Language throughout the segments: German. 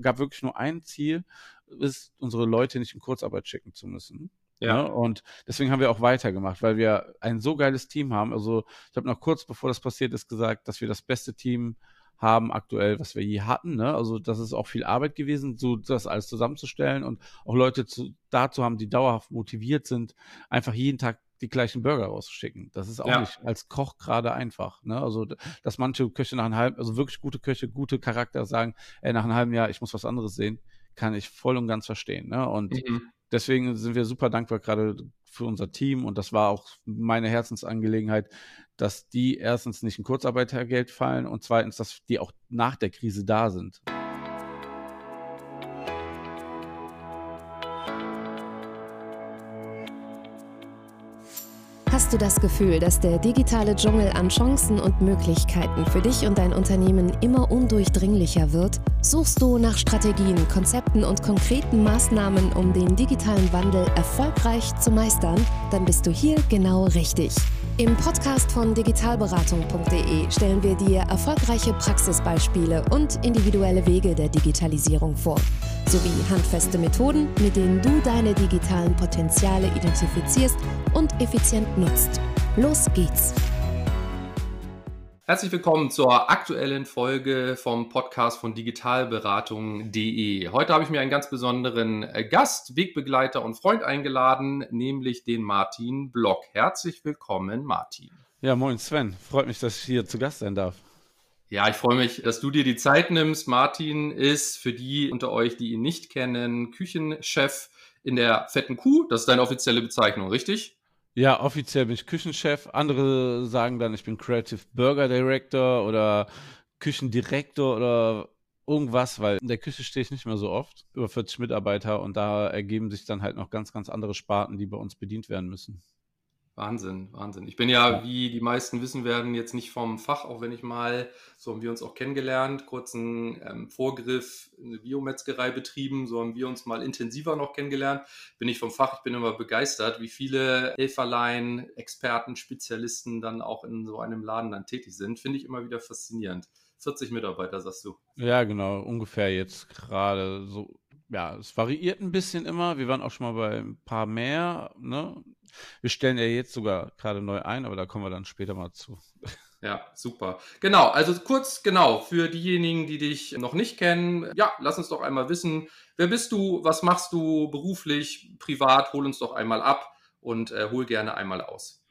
gab wirklich nur ein Ziel, ist unsere Leute nicht in Kurzarbeit schicken zu müssen. Ja. Ne? Und deswegen haben wir auch weitergemacht, weil wir ein so geiles Team haben. Also ich habe noch kurz bevor das passiert ist gesagt, dass wir das beste Team haben aktuell, was wir je hatten. Ne? Also das ist auch viel Arbeit gewesen, so das alles zusammenzustellen und auch Leute zu, dazu haben, die dauerhaft motiviert sind, einfach jeden Tag die gleichen Burger rauszuschicken. Das ist auch ja. nicht als Koch gerade einfach. Ne? Also, dass manche Köche nach einem halben, also wirklich gute Köche, gute Charakter sagen, ey, nach einem halben Jahr, ich muss was anderes sehen, kann ich voll und ganz verstehen. Ne? Und mhm. deswegen sind wir super dankbar gerade für unser Team und das war auch meine Herzensangelegenheit, dass die erstens nicht in Kurzarbeitergeld fallen und zweitens, dass die auch nach der Krise da sind. Hast du das Gefühl, dass der digitale Dschungel an Chancen und Möglichkeiten für dich und dein Unternehmen immer undurchdringlicher wird? Suchst du nach Strategien, Konzepten und konkreten Maßnahmen, um den digitalen Wandel erfolgreich zu meistern? Dann bist du hier genau richtig. Im Podcast von digitalberatung.de stellen wir dir erfolgreiche Praxisbeispiele und individuelle Wege der Digitalisierung vor, sowie handfeste Methoden, mit denen du deine digitalen Potenziale identifizierst und effizient nutzt. Los geht's! Herzlich willkommen zur aktuellen Folge vom Podcast von digitalberatung.de. Heute habe ich mir einen ganz besonderen äh, Gast, Wegbegleiter und Freund eingeladen, nämlich den Martin Block. Herzlich willkommen, Martin. Ja, moin Sven. Freut mich, dass ich hier zu Gast sein darf. Ja, ich freue mich, dass du dir die Zeit nimmst. Martin ist für die unter euch, die ihn nicht kennen, Küchenchef in der Fetten Kuh. Das ist deine offizielle Bezeichnung, richtig? Ja, offiziell bin ich Küchenchef. Andere sagen dann, ich bin Creative Burger Director oder Küchendirektor oder irgendwas, weil in der Küche stehe ich nicht mehr so oft. Über 40 Mitarbeiter und da ergeben sich dann halt noch ganz, ganz andere Sparten, die bei uns bedient werden müssen. Wahnsinn, Wahnsinn. Ich bin ja, wie die meisten wissen werden, jetzt nicht vom Fach, auch wenn ich mal, so haben wir uns auch kennengelernt, kurzen ähm, Vorgriff in der Biometzgerei betrieben, so haben wir uns mal intensiver noch kennengelernt. Bin ich vom Fach, ich bin immer begeistert, wie viele Helferlein, Experten, Spezialisten dann auch in so einem Laden dann tätig sind. Finde ich immer wieder faszinierend. 40 Mitarbeiter, sagst du. Ja, genau, ungefähr jetzt gerade so. Ja, es variiert ein bisschen immer. Wir waren auch schon mal bei ein paar mehr, ne? Wir stellen ja jetzt sogar gerade neu ein, aber da kommen wir dann später mal zu. Ja, super. Genau, also kurz, genau, für diejenigen, die dich noch nicht kennen, ja, lass uns doch einmal wissen, wer bist du, was machst du beruflich, privat, hol uns doch einmal ab und äh, hol gerne einmal aus.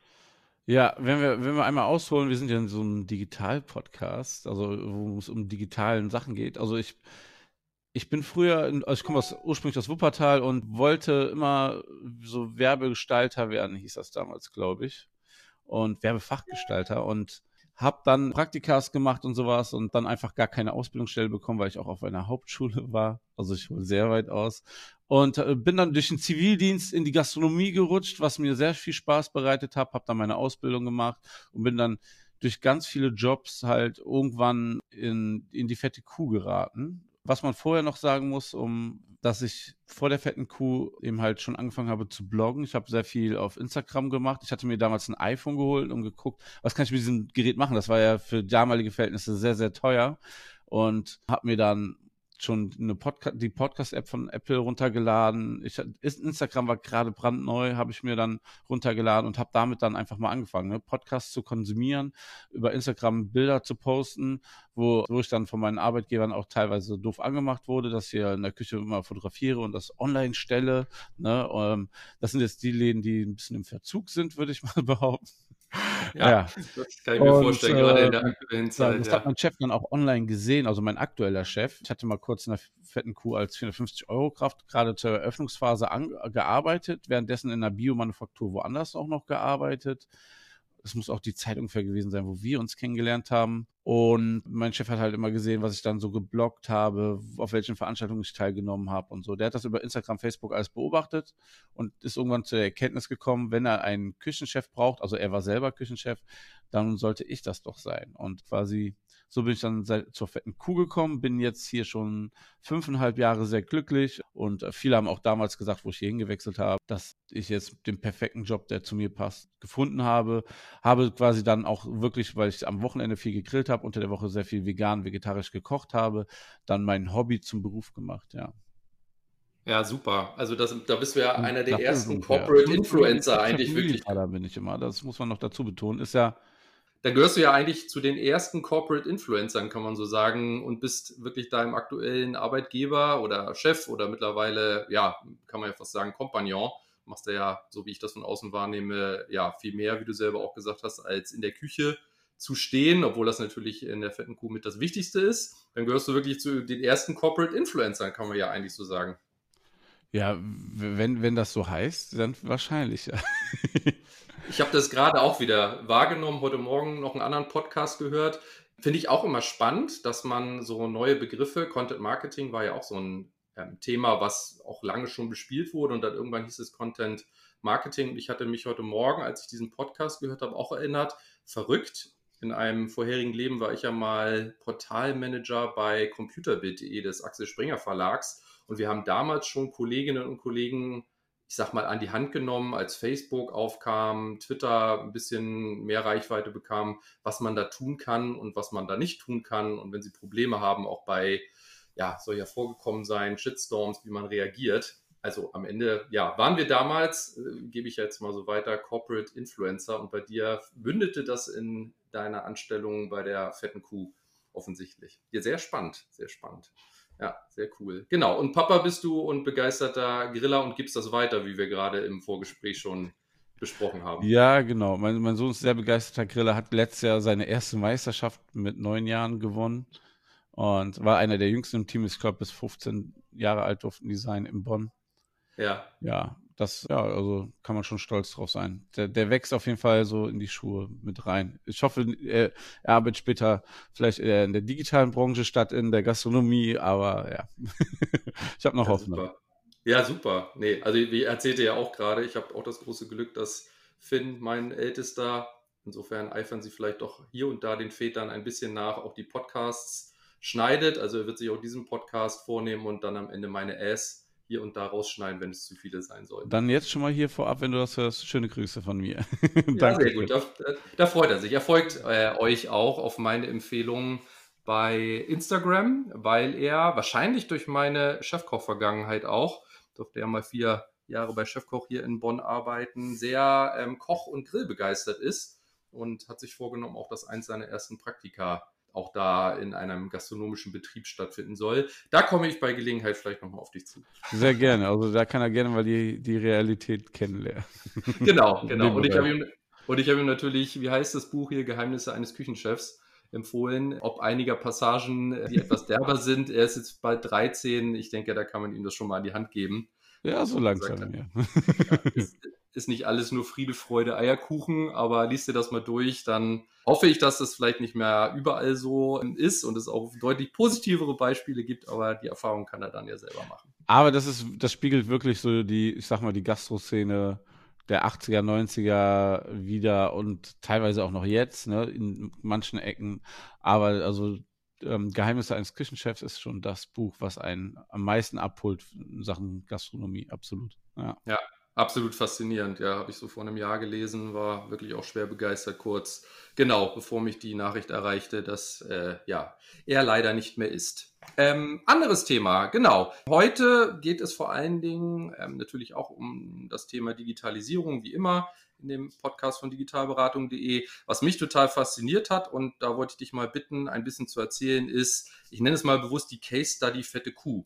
Ja, wenn wir, wenn wir einmal ausholen, wir sind ja in so einem Digital-Podcast, also wo es um digitalen Sachen geht. Also ich ich bin früher, also ich komme aus, ursprünglich aus Wuppertal und wollte immer so Werbegestalter werden, hieß das damals, glaube ich. Und Werbefachgestalter und habe dann Praktikas gemacht und sowas und dann einfach gar keine Ausbildungsstelle bekommen, weil ich auch auf einer Hauptschule war. Also ich hole sehr weit aus. Und äh, bin dann durch den Zivildienst in die Gastronomie gerutscht, was mir sehr viel Spaß bereitet hat. Habe dann meine Ausbildung gemacht und bin dann durch ganz viele Jobs halt irgendwann in, in die fette Kuh geraten was man vorher noch sagen muss, um dass ich vor der fetten Kuh eben halt schon angefangen habe zu bloggen. Ich habe sehr viel auf Instagram gemacht. Ich hatte mir damals ein iPhone geholt und geguckt, was kann ich mit diesem Gerät machen. Das war ja für damalige Verhältnisse sehr, sehr teuer und habe mir dann schon eine Podca die Podcast-App von Apple runtergeladen. Ich, Instagram war gerade brandneu, habe ich mir dann runtergeladen und habe damit dann einfach mal angefangen, ne? Podcasts zu konsumieren, über Instagram Bilder zu posten, wo, wo ich dann von meinen Arbeitgebern auch teilweise doof angemacht wurde, dass ich in der Küche immer fotografiere und das online stelle. Ne? Ähm, das sind jetzt die Läden, die ein bisschen im Verzug sind, würde ich mal behaupten. Ja, ja, das kann ich mir und, vorstellen, äh, gerade in der aktuellen Zeit. Das ja. hat mein Chef dann auch online gesehen, also mein aktueller Chef. Ich hatte mal kurz in der fetten Kuh als 450 Euro Kraft gerade zur Eröffnungsphase gearbeitet, währenddessen in der Biomanufaktur woanders auch noch gearbeitet. Es muss auch die Zeit ungefähr gewesen sein, wo wir uns kennengelernt haben. Und mein Chef hat halt immer gesehen, was ich dann so geblockt habe, auf welchen Veranstaltungen ich teilgenommen habe und so. Der hat das über Instagram, Facebook alles beobachtet und ist irgendwann zur Erkenntnis gekommen, wenn er einen Küchenchef braucht, also er war selber Küchenchef, dann sollte ich das doch sein. Und quasi So bin ich dann zur fetten Kuh gekommen, bin jetzt hier schon fünfeinhalb Jahre sehr glücklich und äh, viele haben auch damals gesagt, wo ich hier hingewechselt habe, dass ich jetzt den perfekten Job, der zu mir passt, gefunden habe. Habe quasi dann auch wirklich, weil ich am Wochenende viel gegrillt habe, unter der Woche sehr viel vegan, vegetarisch gekocht habe, dann mein Hobby zum Beruf gemacht, ja. Ja, super. Also das, da bist du ja einer der ersten Corporate Influencer eigentlich wirklich. Da bin ich immer. Das muss man noch dazu betonen. Ist ja da gehörst du ja eigentlich zu den ersten Corporate Influencern, kann man so sagen, und bist wirklich deinem aktuellen Arbeitgeber oder Chef oder mittlerweile, ja, kann man ja fast sagen, Kompagnon. Machst du ja, so wie ich das von außen wahrnehme, ja, viel mehr, wie du selber auch gesagt hast, als in der Küche zu stehen, obwohl das natürlich in der fetten Kuh mit das Wichtigste ist. Dann gehörst du wirklich zu den ersten Corporate Influencern, kann man ja eigentlich so sagen. Ja, wenn, wenn das so heißt, dann wahrscheinlich. Ich habe das gerade auch wieder wahrgenommen, heute Morgen noch einen anderen Podcast gehört. Finde ich auch immer spannend, dass man so neue Begriffe, Content Marketing war ja auch so ein ähm, Thema, was auch lange schon bespielt wurde und dann irgendwann hieß es Content Marketing. Ich hatte mich heute Morgen, als ich diesen Podcast gehört habe, auch erinnert, verrückt. In einem vorherigen Leben war ich ja mal Portalmanager bei computerbild.de des Axel Springer Verlags und wir haben damals schon Kolleginnen und Kollegen ich sag mal, an die Hand genommen, als Facebook aufkam, Twitter ein bisschen mehr Reichweite bekam, was man da tun kann und was man da nicht tun kann. Und wenn sie Probleme haben, auch bei, ja, soll ja vorgekommen sein, Shitstorms, wie man reagiert. Also am Ende, ja, waren wir damals, äh, gebe ich jetzt mal so weiter, Corporate Influencer und bei dir bündete das in deiner Anstellung bei der fetten Kuh offensichtlich. Ja, sehr spannend, sehr spannend. Ja, sehr cool. Genau. Und Papa bist du und begeisterter Griller und gibst das weiter, wie wir gerade im Vorgespräch schon besprochen haben. Ja, genau. Mein, mein Sohn ist sehr begeisterter Griller, hat letztes Jahr seine erste Meisterschaft mit neun Jahren gewonnen und war einer der jüngsten im Team. Ich glaube, bis 15 Jahre alt durften die sein in Bonn. Ja. Ja, das, ja, also kann man schon stolz drauf sein. Der, der wächst auf jeden Fall so in die Schuhe mit rein. Ich hoffe, er, er arbeitet später vielleicht eher in der digitalen Branche statt in der Gastronomie, aber ja, ich habe noch ja, Hoffnung. Super. Ja, super. Nee, also wie erzählte ja auch gerade, ich habe auch das große Glück, dass Finn, mein Ältester, insofern eifern sie vielleicht doch hier und da den Vätern ein bisschen nach, auch die Podcasts schneidet. Also er wird sich auch diesen Podcast vornehmen und dann am Ende meine Ass hier und da rausschneiden, wenn es zu viele sein sollten. Dann jetzt schon mal hier vorab, wenn du das hörst, schöne Grüße von mir. ja, sehr gut. Da, da, freut er sich. Er folgt äh, euch auch auf meine Empfehlungen bei Instagram, weil er wahrscheinlich durch meine Chefkoch-Vergangenheit auch, durfte er mal vier Jahre bei Chefkoch hier in Bonn arbeiten, sehr ähm, Koch- und Grillbegeistert ist und hat sich vorgenommen, auch das eins seiner ersten Praktika auch da in einem gastronomischen Betrieb stattfinden soll. Da komme ich bei Gelegenheit vielleicht nochmal auf dich zu. Sehr gerne. Also da kann er gerne mal die, die Realität kennenlernen. Genau, genau. Und ich habe ihm, hab ihm natürlich, wie heißt das Buch hier, Geheimnisse eines Küchenchefs, empfohlen, ob einiger Passagen, die etwas derber sind. Er ist jetzt bald 13. Ich denke, da kann man ihm das schon mal an die Hand geben. Ja, so langsam, ja. ja ist, ist nicht alles nur Friede, Freude, Eierkuchen, aber liest dir das mal durch, dann hoffe ich, dass das vielleicht nicht mehr überall so ist und es auch deutlich positivere Beispiele gibt, aber die Erfahrung kann er dann ja selber machen. Aber das ist, das spiegelt wirklich so die, ich sag mal, die Gastroszene der 80er, 90er wieder und teilweise auch noch jetzt, ne, in manchen Ecken. Aber also ähm, Geheimnisse eines Küchenchefs ist schon das Buch, was einen am meisten abholt in Sachen Gastronomie, absolut. Ja, ja absolut faszinierend. Ja, habe ich so vor einem Jahr gelesen, war wirklich auch schwer begeistert kurz. Genau, bevor mich die Nachricht erreichte, dass äh, ja, er leider nicht mehr ist. Ähm, anderes Thema, genau. Heute geht es vor allen Dingen ähm, natürlich auch um das Thema Digitalisierung, wie immer in dem Podcast von digitalberatung.de. Was mich total fasziniert hat, und da wollte ich dich mal bitten, ein bisschen zu erzählen, ist, ich nenne es mal bewusst die Case Study Fette Kuh.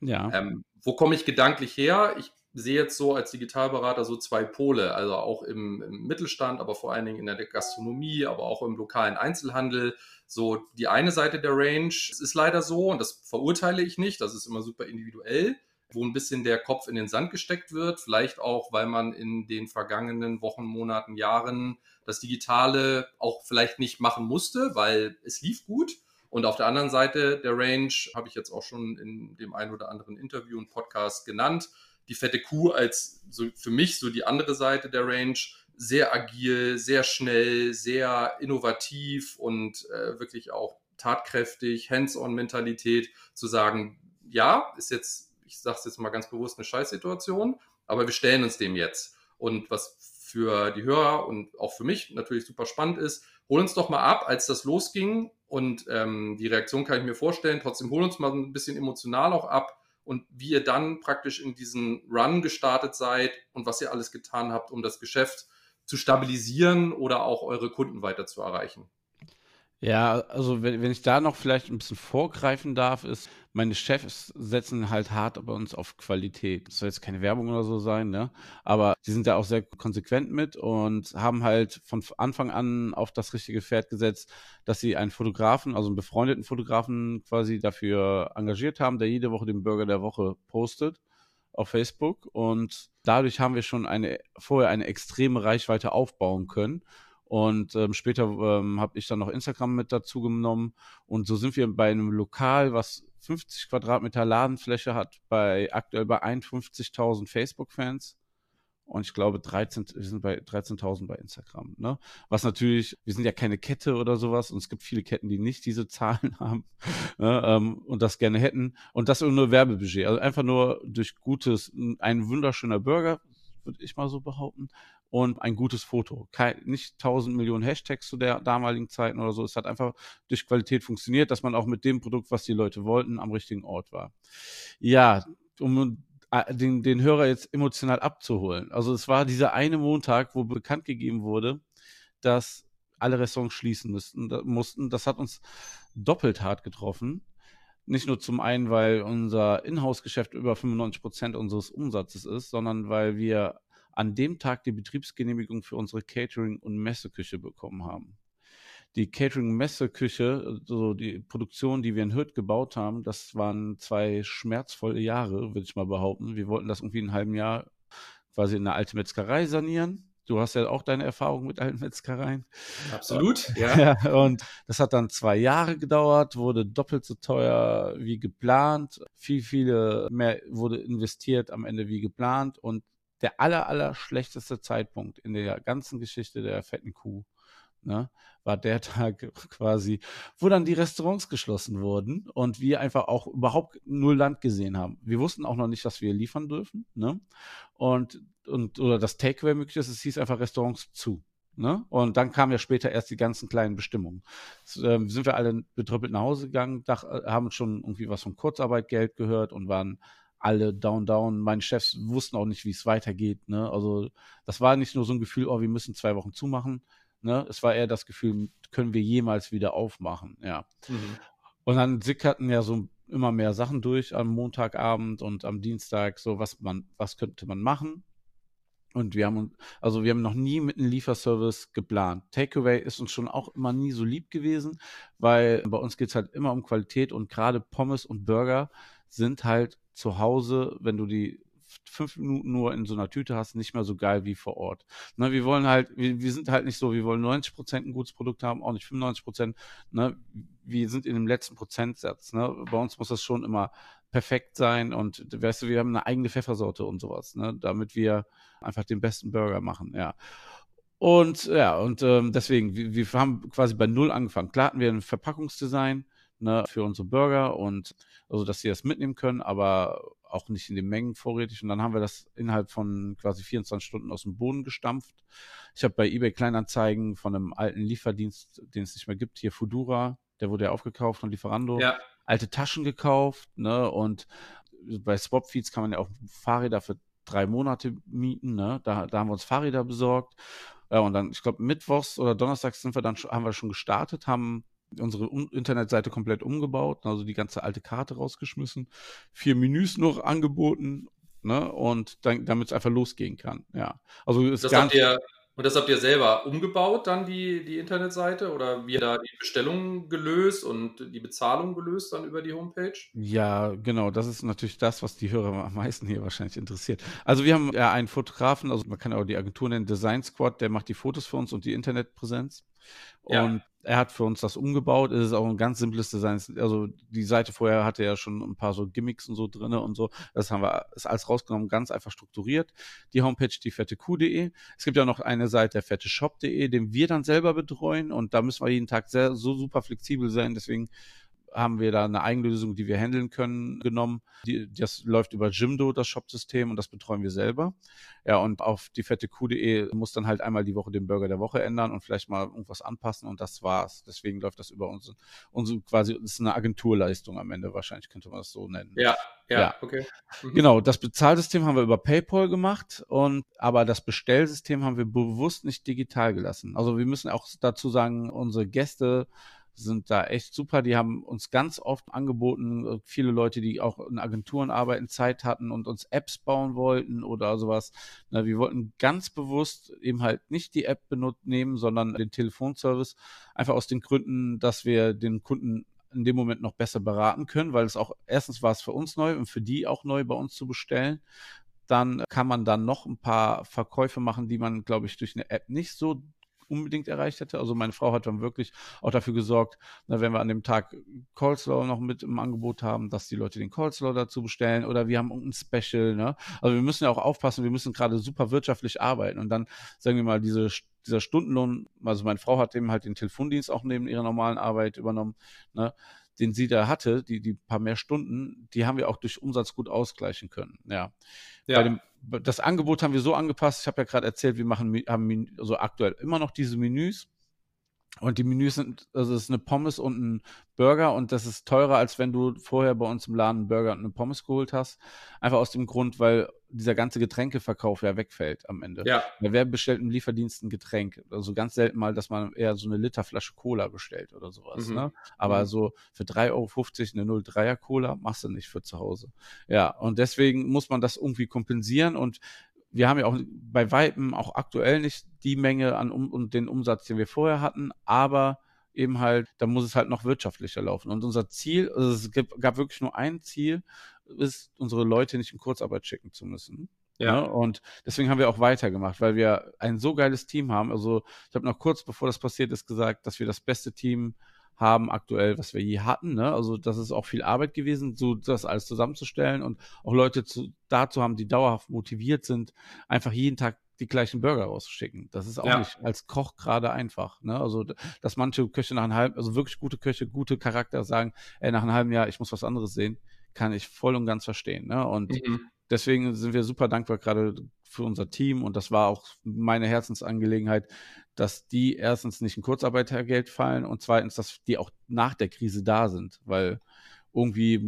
Ja. Ähm, wo komme ich gedanklich her? Ich sehe jetzt so als Digitalberater so zwei Pole, also auch im, im, Mittelstand, aber vor allen Dingen in der Gastronomie, aber auch im lokalen Einzelhandel. So die eine Seite der Range, es ist leider so, und das verurteile ich nicht, das ist immer super individuell wo ein bisschen der Kopf in den Sand gesteckt wird. Vielleicht auch, weil man in den vergangenen Wochen, Monaten, Jahren das Digitale auch vielleicht nicht machen musste, weil es lief gut. Und auf der anderen Seite der Range habe ich jetzt auch schon in dem einen oder anderen Interview und Podcast genannt. Die fette Kuh als so für mich so die andere Seite der Range. Sehr agil, sehr schnell, sehr innovativ und äh, wirklich auch tatkräftig, Hands-on-Mentalität, zu sagen, ja, ist jetzt, ich sage es jetzt mal ganz bewusst, eine Scheißsituation, aber wir stellen uns dem jetzt. Und was für die Hörer und auch für mich natürlich super spannend ist, hol uns doch mal ab, als das losging und ähm, die Reaktion kann ich mir vorstellen. Trotzdem hol uns mal ein bisschen emotional auch ab und wie ihr dann praktisch in diesen Run gestartet seid und was ihr alles getan habt, um das Geschäft zu stabilisieren oder auch eure Kunden weiter zu erreichen. Ja, also wenn, wenn ich da noch vielleicht ein bisschen vorgreifen darf, ist, meine Chefs setzen halt hart bei uns auf Qualität. Das soll jetzt keine Werbung oder so sein, ne? Aber die sind da auch sehr konsequent mit und haben halt von Anfang an auf das richtige Pferd gesetzt, dass sie einen Fotografen, also einen befreundeten Fotografen quasi dafür engagiert haben, der jede Woche den Burger der Woche postet auf Facebook und dadurch haben wir schon eine vorher eine extreme Reichweite aufbauen können und ähm, später ähm, habe ich dann noch Instagram mit dazu genommen. Und so sind wir bei einem Lokal, was 50 Quadratmeter Ladenfläche hat, bei aktuell bei 51.000 Facebook-Fans. Und ich glaube, 13, wir sind bei 13.000 bei Instagram. Ne? Was natürlich, wir sind ja keine Kette oder sowas und es gibt viele Ketten, die nicht diese Zahlen haben ne? ähm, und das gerne hätten. Und das nur Werbebudget. Also einfach nur durch gutes, ein wunderschöner Burger, würde ich mal so behaupten und ein gutes Foto. Kein, nicht tausend Millionen Hashtags zu der damaligen Zeiten oder so. Es hat einfach durch Qualität funktioniert, dass man auch mit dem Produkt, was die Leute wollten, am richtigen Ort war. Ja, um äh, den, den Hörer jetzt emotional abzuholen. Also es war dieser eine Montag, wo bekannt gegeben wurde, dass alle Restaurants schließen müssten, mussten. Das hat uns doppelt hart getroffen. Nicht nur zum einen, weil unser Inhouse-Geschäft über 95 Prozent unseres Umsatzes ist, sondern weil wir an dem Tag die Betriebsgenehmigung für unsere Catering- und Messeküche bekommen haben. Die Catering-Messeküche, so die Produktion, die wir in Hürth gebaut haben, das waren zwei schmerzvolle Jahre, würde ich mal behaupten. Wir wollten das irgendwie in einem halben Jahr quasi in eine alte Metzgerei sanieren. Du hast ja auch deine Erfahrung mit alten Metzgereien. Absolut, ja. ja. Und das hat dann zwei Jahre gedauert, wurde doppelt so teuer wie geplant. Viel, viele mehr wurde investiert am Ende wie geplant. Und der aller, aller schlechteste Zeitpunkt in der ganzen Geschichte der fetten Kuh. Ne, war der Tag quasi, wo dann die Restaurants geschlossen wurden und wir einfach auch überhaupt null Land gesehen haben. Wir wussten auch noch nicht, dass wir liefern dürfen, ne? Und, und oder das Takeaway möglich ist, es hieß einfach Restaurants zu. Ne? Und dann kamen ja später erst die ganzen kleinen Bestimmungen. Jetzt, äh, sind wir alle betröppelt nach Hause gegangen, dach, äh, haben schon irgendwie was von Kurzarbeitgeld gehört und waren alle down, down. Meine Chefs wussten auch nicht, wie es weitergeht. Ne? Also das war nicht nur so ein Gefühl, oh, wir müssen zwei Wochen zumachen. Ne? Es war eher das Gefühl, können wir jemals wieder aufmachen. Ja. Mhm. Und dann sickerten ja so immer mehr Sachen durch am Montagabend und am Dienstag, so was man, was könnte man machen. Und wir haben, also wir haben noch nie mit einem Lieferservice geplant. Takeaway ist uns schon auch immer nie so lieb gewesen, weil bei uns geht es halt immer um Qualität und gerade Pommes und Burger sind halt zu Hause, wenn du die fünf Minuten nur in so einer Tüte hast, nicht mehr so geil wie vor Ort. Ne, wir wollen halt, wir, wir sind halt nicht so, wir wollen 90 Prozent ein gutes Produkt haben, auch nicht 95 Prozent. Ne, wir sind in dem letzten Prozentsatz. Ne, bei uns muss das schon immer perfekt sein und weißt du, wir haben eine eigene Pfeffersorte und sowas, ne, damit wir einfach den besten Burger machen, ja. Und ja, und ähm, deswegen, wir, wir haben quasi bei Null angefangen. Klar hatten wir ein Verpackungsdesign, ne, für unsere Burger und also, dass sie das mitnehmen können, aber auch nicht in den Mengen vorrätig. Und dann haben wir das innerhalb von quasi 24 Stunden aus dem Boden gestampft. Ich habe bei eBay Kleinanzeigen von einem alten Lieferdienst, den es nicht mehr gibt, hier Fudura, der wurde ja aufgekauft von Lieferando, ja. alte Taschen gekauft, ne, und bei Swapfeeds kann man ja auch Fahrräder für drei Monate mieten, ne, da, da haben wir uns Fahrräder besorgt. Ja, und dann, ich glaube, mittwochs oder donnerstags sind wir dann, haben wir schon gestartet, haben unsere Internetseite komplett umgebaut, also die ganze alte Karte rausgeschmissen, vier Menüs noch angeboten, ne, und dann, damit es einfach losgehen kann. Ja, also ist das habt ihr, und das habt ihr selber umgebaut, dann die, die Internetseite oder wie da die Bestellung gelöst und die Bezahlung gelöst dann über die Homepage? Ja, genau. Das ist natürlich das, was die Hörer am meisten hier wahrscheinlich interessiert. Also wir haben ja einen Fotografen, also man kann auch die Agentur nennen, Design Squad, der macht die Fotos für uns und die Internetpräsenz. Ja. Und Er hat für uns das umgebaut. Es ist auch ein ganz simples Design. Also die Seite vorher hatte ja schon ein paar so Gimmicks und so drinne und so. Das haben wir ist alles rausgenommen, ganz einfach strukturiert. Die Homepage, die fette Q.de. Es gibt ja noch eine Seite, der fette Shop.de, den wir dann selber betreuen und da müssen wir jeden Tag sehr, so super flexibel sein. Deswegen haben wir da eine Eigenlösung, die wir handeln können, genommen. Die, das läuft über Jimdo, das Shop-System, und das betreuen wir selber. Ja, und auf die fette Q.de muss dann halt einmal die Woche den Burger der Woche ändern und vielleicht mal irgendwas anpassen und das war's. Deswegen läuft das über uns. Unsere quasi, ist eine Agenturleistung am Ende, wahrscheinlich könnte man das so nennen. Ja, ja, ja. okay. Mhm. Genau, das Bezahlsystem haben wir über PayPal gemacht und aber das Bestellsystem haben wir bewusst nicht digital gelassen. Also wir müssen auch dazu sagen, unsere Gäste sind da echt super. Die haben uns ganz oft angeboten, äh, viele Leute, die auch in Agenturen arbeiten, Zeit hatten und uns Apps bauen wollten oder sowas. Na, wir wollten ganz bewusst eben halt nicht die App nehmen, sondern den Telefonservice. Einfach aus den Gründen, dass wir den Kunden in dem Moment noch besser beraten können, weil es auch erstens war es für uns neu und für die auch neu bei uns zu bestellen. Dann kann man dann noch ein paar Verkäufe machen, die man, glaube ich, durch eine App nicht so unbedingt erreicht hätte. Also meine Frau hat dann wirklich auch dafür gesorgt, na, wenn wir an dem Tag Coleslaw noch mit im Angebot haben, dass die Leute den Coleslaw dazu bestellen oder wir haben irgendein Special. Ne? Also wir müssen ja auch aufpassen, wir müssen gerade super wirtschaftlich arbeiten und dann, sagen wir mal, diese dieser Stundenlohn, also meine Frau hat eben halt den Telefondienst auch neben ihrer normalen Arbeit übernommen, ne, den sie da hatte, die, die paar mehr Stunden, die haben wir auch durch Umsatz gut ausgleichen können. Ja. ja. Bei dem das Angebot haben wir so angepasst. Ich habe ja gerade erzählt, wir machen haben also aktuell immer noch diese Menüs. Und die Menüs sind, also es ist eine Pommes und ein Burger und das ist teurer, als wenn du vorher bei uns im Laden einen Burger und eine Pommes geholt hast. Einfach aus dem Grund, weil dieser ganze Getränkeverkauf ja wegfällt am Ende. Ja. Weil wer bestellt im Lieferdienst ein Getränk? Also ganz selten mal, dass man eher so eine Literflasche Cola bestellt oder sowas. Mhm. Ne? Aber mhm. so für 3,50 Euro eine 03er Cola machst du nicht für zu Hause. Ja, und deswegen muss man das irgendwie kompensieren und wir haben ja auch bei Weitem auch aktuell nicht die Menge an um, und den Umsatz, den wir vorher hatten, aber eben halt, da muss es halt noch wirtschaftlicher laufen. Und unser Ziel, also es gab, gab wirklich nur ein Ziel, ist, unsere Leute nicht in Kurzarbeit schicken zu müssen. Ja. Ne? Und deswegen haben wir auch weitergemacht, weil wir ein so geiles Team haben. Also ich habe noch kurz bevor das passiert ist gesagt, dass wir das beste Team haben aktuell, was wir je hatten. Ne? Also das ist auch viel Arbeit gewesen, so das alles zusammenzustellen und auch Leute zu, dazu haben, die dauerhaft motiviert sind, einfach jeden Tag die gleichen Burger rauszuschicken. Das ist auch ja. nicht als Koch gerade einfach. Ne? Also, dass manche Köche nach einem halben, also wirklich gute Köche, gute Charakter sagen, ey, nach einem halben Jahr, ich muss was anderes sehen, kann ich voll und ganz verstehen. Ne? Und mhm. deswegen sind wir super dankbar gerade für unser Team und das war auch meine Herzensangelegenheit, dass die erstens nicht in Kurzarbeitergeld fallen und zweitens, dass die auch nach der Krise da sind, weil irgendwie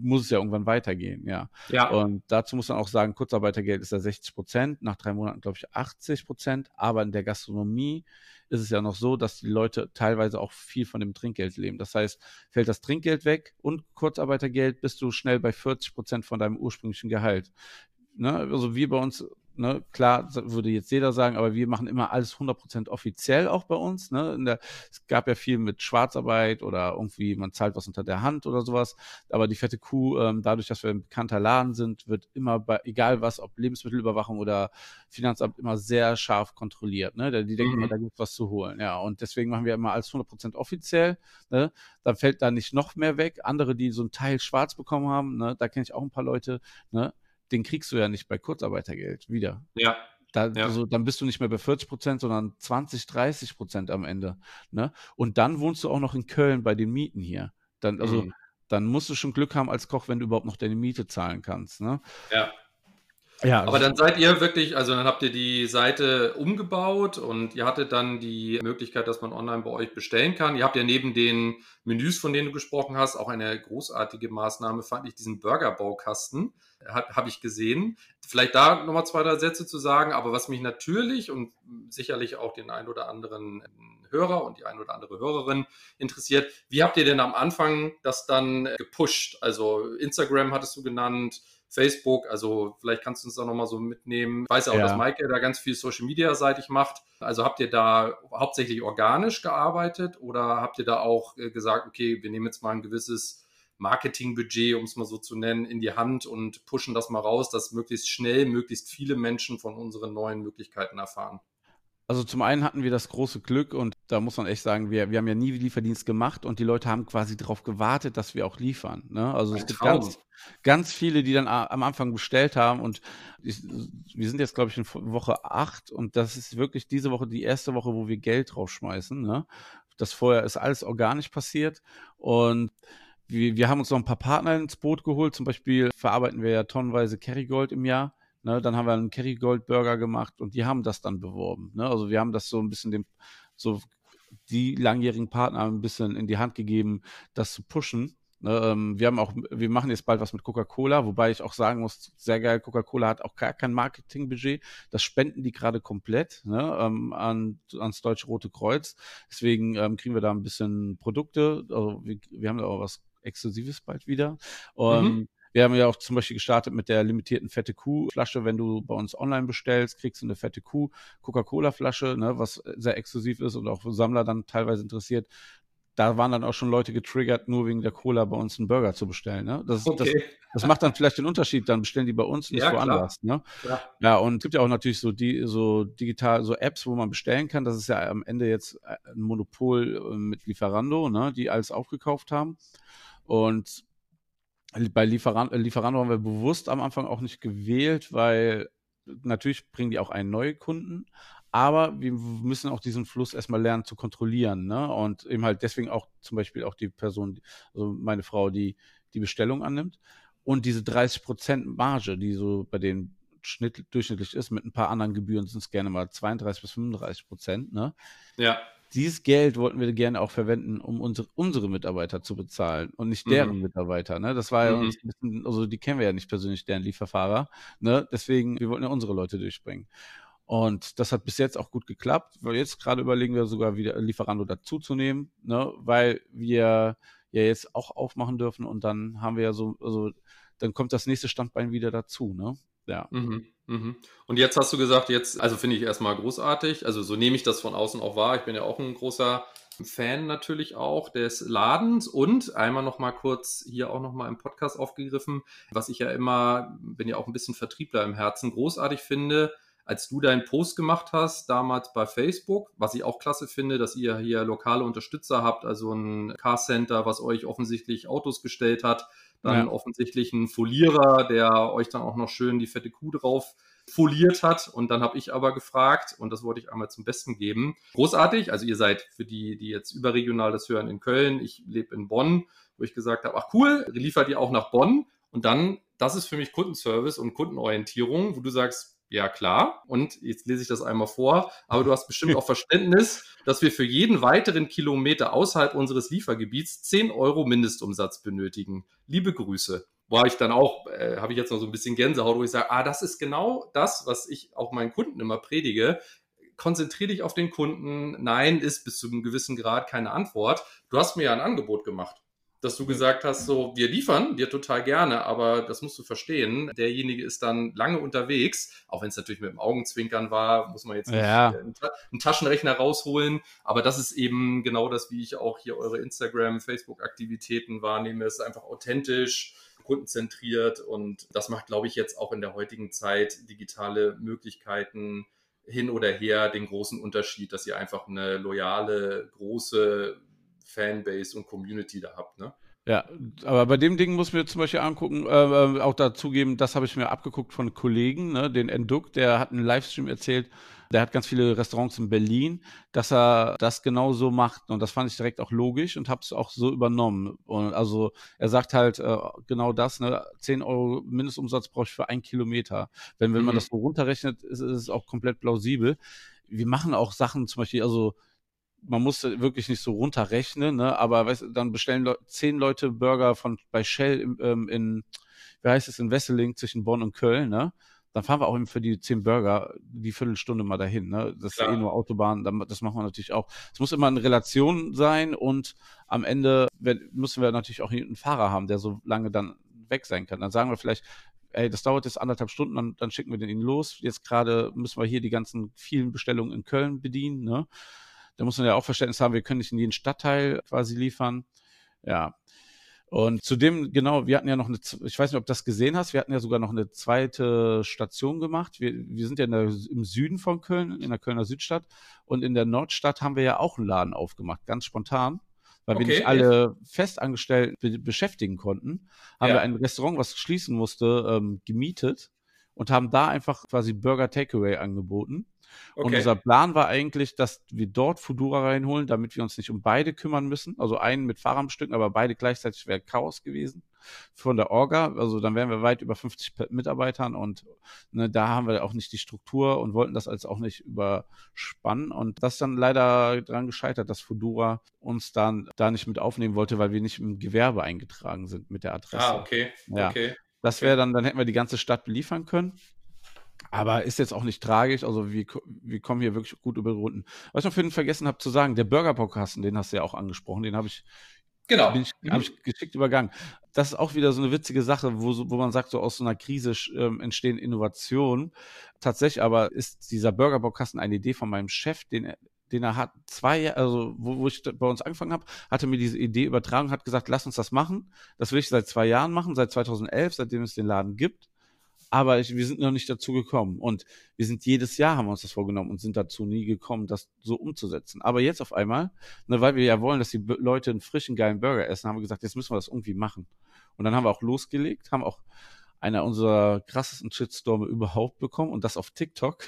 muss es ja irgendwann weitergehen, ja. ja. Und dazu muss man auch sagen, Kurzarbeitergeld ist ja 60 Prozent, nach drei Monaten glaube ich 80 Prozent, aber in der Gastronomie ist es ja noch so, dass die Leute teilweise auch viel von dem Trinkgeld leben. Das heißt, fällt das Trinkgeld weg und Kurzarbeitergeld, bist du schnell bei 40 Prozent von deinem ursprünglichen Gehalt. Ne? Also wir bei uns Ne, klar, würde jetzt jeder sagen, aber wir machen immer alles 100% offiziell auch bei uns. Ne? Der, es gab ja viel mit Schwarzarbeit oder irgendwie, man zahlt was unter der Hand oder sowas. Aber die fette Kuh, ähm, dadurch, dass wir ein bekannter Laden sind, wird immer bei, egal was, ob Lebensmittelüberwachung oder Finanzamt, immer sehr scharf kontrolliert. Ne? Die denken mhm. immer, da gibt es was zu holen. Ja, und deswegen machen wir immer alles 100% offiziell. Ne? Da fällt da nicht noch mehr weg. Andere, die so ein Teil schwarz bekommen haben, ne? da kenne ich auch ein paar Leute, ne? Den kriegst du ja nicht bei Kurzarbeitergeld wieder. Ja. Da, ja. also, dann bist du nicht mehr bei 40 Prozent, sondern 20, 30 Prozent am Ende. Ne? Und dann wohnst du auch noch in Köln bei den Mieten hier. Dann, also, mhm. dann musst du schon Glück haben als Koch, wenn du überhaupt noch deine Miete zahlen kannst. Ne? Ja. Ja, aber dann seid ihr wirklich, also dann habt ihr die Seite umgebaut und ihr hattet dann die Möglichkeit, dass man online bei euch bestellen kann. Ihr habt ja neben den Menüs, von denen du gesprochen hast, auch eine großartige Maßnahme, fand ich, diesen Burgerbaukasten, habe ich gesehen. Vielleicht da nochmal zwei, drei Sätze zu sagen, aber was mich natürlich und sicherlich auch den ein oder anderen Hörer und die ein oder andere Hörerin interessiert, wie habt ihr denn am Anfang das dann gepusht? Also Instagram hattest du genannt, Facebook. Also vielleicht kannst du uns da nochmal so mitnehmen. Ich weiß ja auch, ja. dass Maike da ganz viel Social Media seitig macht. Also habt ihr da hauptsächlich organisch gearbeitet oder habt ihr da auch äh, gesagt, okay, wir nehmen jetzt mal ein gewisses Marketingbudget, um es mal so zu nennen, in die Hand und pushen das mal raus, dass möglichst schnell möglichst viele Menschen von unseren neuen Möglichkeiten erfahren? Also zum einen hatten wir das große Glück und da muss man echt sagen, wir, wir haben ja nie Lieferdienst gemacht und die Leute haben quasi darauf gewartet, dass wir auch liefern. Ne? Also es gibt ganz, ganz viele, die dann am Anfang bestellt haben und ich, wir sind jetzt, glaube ich, in Woche 8 und das ist wirklich diese Woche die erste Woche, wo wir Geld draufschmeißen. Ne? Das vorher ist alles organisch passiert und wir, wir haben uns noch ein paar Partner ins Boot geholt. Zum Beispiel verarbeiten wir ja tonnenweise Kerrygold im Jahr. Ne, dann haben wir einen Kerrygold Burger gemacht und die haben das dann beworben. Ne? Also wir haben das so ein bisschen dem, so die langjährigen Partner ein bisschen in die Hand gegeben, das zu pushen. Ne, ähm, wir haben auch, wir machen jetzt bald was mit Coca-Cola, wobei ich auch sagen muss, sehr geil, Coca-Cola hat auch gar kein Marketingbudget. Das spenden die gerade komplett ne, ähm, an, ans Deutsche Rote Kreuz. Deswegen ähm, kriegen wir da ein bisschen Produkte. Also wir, wir haben da auch was Exklusives bald wieder. Und mhm. Wir haben ja auch zum Beispiel gestartet mit der limitierten fette Kuh-Flasche. Wenn du bei uns online bestellst, kriegst du eine fette Kuh Coca-Cola-Flasche, ne, was sehr exklusiv ist und auch Sammler dann teilweise interessiert. Da waren dann auch schon Leute getriggert, nur wegen der Cola bei uns einen Burger zu bestellen. Ne? Das, okay. das, das macht dann vielleicht den Unterschied. Dann bestellen die bei uns nicht ja, woanders. Ne? Ja. ja, und es gibt ja auch natürlich so die so digital so Apps, wo man bestellen kann. Das ist ja am Ende jetzt ein Monopol äh, mit Lieferando, ne, die alles aufgekauft haben. Und bei Lieferan äh, Lieferando haben wir bewusst am Anfang auch nicht gewählt, weil natürlich bringen die auch einen neuen Kunden, aber wir müssen auch diesen Fluss erstmal lernen zu kontrollieren. Ne? Und eben halt deswegen auch zum Beispiel auch die Person, also meine Frau, die die Bestellung annimmt. Und diese 30% Marge, die so bei den Schnitt, durchschnittlich ist, mit ein paar anderen Gebühren sind es gerne mal 32 bis 35 Prozent. Ne? Ja dieses Geld wollten wir gerne auch verwenden, um unsere, unsere Mitarbeiter zu bezahlen und nicht deren mhm. Mitarbeiter. Ne? Das war ja mhm. uns ein bisschen, also die kennen wir ja nicht persönlich, deren Lieferfahrer. Ne? Deswegen, wir wollten ja unsere Leute durchbringen. Und das hat bis jetzt auch gut geklappt, weil jetzt gerade überlegen wir sogar wieder Lieferando dazuzunehmen, ne? weil wir ja jetzt auch aufmachen dürfen und dann haben wir ja so, also dann kommt das nächste Standbein wieder dazu, ne? Ja. Mhm, mhm. Und jetzt hast du gesagt, jetzt, also finde ich erstmal großartig. Also so nehme ich das von außen auch wahr. Ich bin ja auch ein großer Fan natürlich auch des Ladens und einmal noch mal kurz hier auch noch mal im Podcast aufgegriffen, was ich ja immer, bin ja auch ein bisschen Vertriebler im Herzen, großartig finde, als du deinen Post gemacht hast, damals bei Facebook, was ich auch klasse finde, dass ihr hier lokale Unterstützer habt, also ein Car Center, was euch offensichtlich Autos gestellt hat, dann ja. offensichtlich ein Folierer, der euch dann auch noch schön die fette Kuh drauf foliert hat. Und dann habe ich aber gefragt, und das wollte ich einmal zum Besten geben. Großartig, also ihr seid für die, die jetzt überregional das hören in Köln, ich lebe in Bonn, wo ich gesagt habe, ach cool, liefert ihr auch nach Bonn. Und dann, das ist für mich Kundenservice und Kundenorientierung, wo du sagst, ja, klar. Und jetzt lese ich das einmal vor. Aber du hast bestimmt auch Verständnis, dass wir für jeden weiteren Kilometer außerhalb unseres Liefergebiets 10 Euro Mindestumsatz benötigen. Liebe Grüße. War ich dann auch, äh, habe ich jetzt noch so ein bisschen Gänsehaut, wo ich sage, ah, das ist genau das, was ich auch meinen Kunden immer predige. Konzentriere dich auf den Kunden. Nein ist bis zu einem gewissen Grad keine Antwort. Du hast mir ja ein Angebot gemacht dass du gesagt hast, so, wir liefern dir total gerne, aber das musst du verstehen. Derjenige ist dann lange unterwegs, auch wenn es natürlich mit dem Augenzwinkern war, muss man jetzt ja. nicht einen Taschenrechner rausholen. Aber das ist eben genau das, wie ich auch hier eure Instagram, Facebook-Aktivitäten wahrnehme. Es ist einfach authentisch, kundenzentriert und das macht, glaube ich, jetzt auch in der heutigen Zeit digitale Möglichkeiten hin oder her den großen Unterschied, dass ihr einfach eine loyale, große Fanbase und Community da habt, ne? Ja, aber bei dem Ding muss mir zum Beispiel angucken, äh, auch dazugeben, das habe ich mir abgeguckt von Kollegen, ne, den Enduk, der hat einen Livestream erzählt, der hat ganz viele Restaurants in Berlin, dass er das genau so macht. Und das fand ich direkt auch logisch und habe es auch so übernommen. Und also er sagt halt äh, genau das, ne, 10 Euro Mindestumsatz brauche ich für einen Kilometer. Wenn, wenn mhm. man das so runterrechnet, ist, ist es auch komplett plausibel. Wir machen auch Sachen, zum Beispiel, also man muss wirklich nicht so runterrechnen, ne? aber weißt, dann bestellen Le zehn Leute Burger von bei Shell in, ähm, in, wie heißt es, in Wesseling zwischen Bonn und Köln, ne? Dann fahren wir auch eben für die zehn Burger die Viertelstunde mal dahin, ne? Das Klar. ist eh nur Autobahn, das machen wir natürlich auch. Es muss immer eine Relation sein und am Ende müssen wir natürlich auch einen Fahrer haben, der so lange dann weg sein kann. Dann sagen wir vielleicht, ey, das dauert jetzt anderthalb Stunden, dann, dann schicken wir den los. Jetzt gerade müssen wir hier die ganzen vielen Bestellungen in Köln bedienen, ne? Da muss man ja auch Verständnis haben, wir können nicht in jeden Stadtteil quasi liefern. Ja. Und zudem, genau, wir hatten ja noch eine, ich weiß nicht, ob du das gesehen hast, wir hatten ja sogar noch eine zweite Station gemacht. Wir, wir sind ja der, im Süden von Köln, in der Kölner Südstadt. Und in der Nordstadt haben wir ja auch einen Laden aufgemacht, ganz spontan. Weil okay, wir nicht alle festangestellt be beschäftigen konnten, haben ja. wir ein Restaurant, was schließen musste, ähm, gemietet und haben da einfach quasi Burger Takeaway angeboten. Okay. Und unser Plan war eigentlich, dass wir dort Fudura reinholen, damit wir uns nicht um beide kümmern müssen. Also einen mit Fahrradstücken, aber beide gleichzeitig wäre Chaos gewesen von der Orga. Also dann wären wir weit über 50 Mitarbeitern und ne, da haben wir auch nicht die Struktur und wollten das als auch nicht überspannen. Und das ist dann leider daran gescheitert, dass Fudura uns dann da nicht mit aufnehmen wollte, weil wir nicht im Gewerbe eingetragen sind mit der Adresse. Ah, okay. Ja. okay. Das wäre dann, dann hätten wir die ganze Stadt beliefern können. Aber ist jetzt auch nicht tragisch. Also wir, wir kommen hier wirklich gut über die Runden. Was ich noch vorhin vergessen habe zu sagen, der Burger-Podcasten, den hast du ja auch angesprochen, den habe ich, genau. bin ich, mhm. hab ich geschickt übergangen. Das ist auch wieder so eine witzige Sache, wo, wo man sagt, so aus so einer Krise ähm, entstehen Innovationen. Tatsächlich aber ist dieser Burger-Podcasten eine Idee von meinem Chef, den den er hat, zwei, also wo, wo ich bei uns angefangen habe, hatte mir diese Idee übertragen, hat gesagt, lass uns das machen. Das will ich seit zwei Jahren machen, seit 2011, seitdem es den Laden gibt aber ich, wir sind noch nicht dazu gekommen. Und wir sind jedes Jahr haben wir uns das vorgenommen und sind dazu nie gekommen, das so umzusetzen. Aber jetzt auf einmal, ne, weil wir ja wollen, dass die Leute einen frischen, geilen Burger essen, haben wir gesagt, jetzt müssen wir das irgendwie machen. Und dann haben wir auch losgelegt, haben auch einer unserer krassesten Shitstorme überhaupt bekommen und das auf TikTok.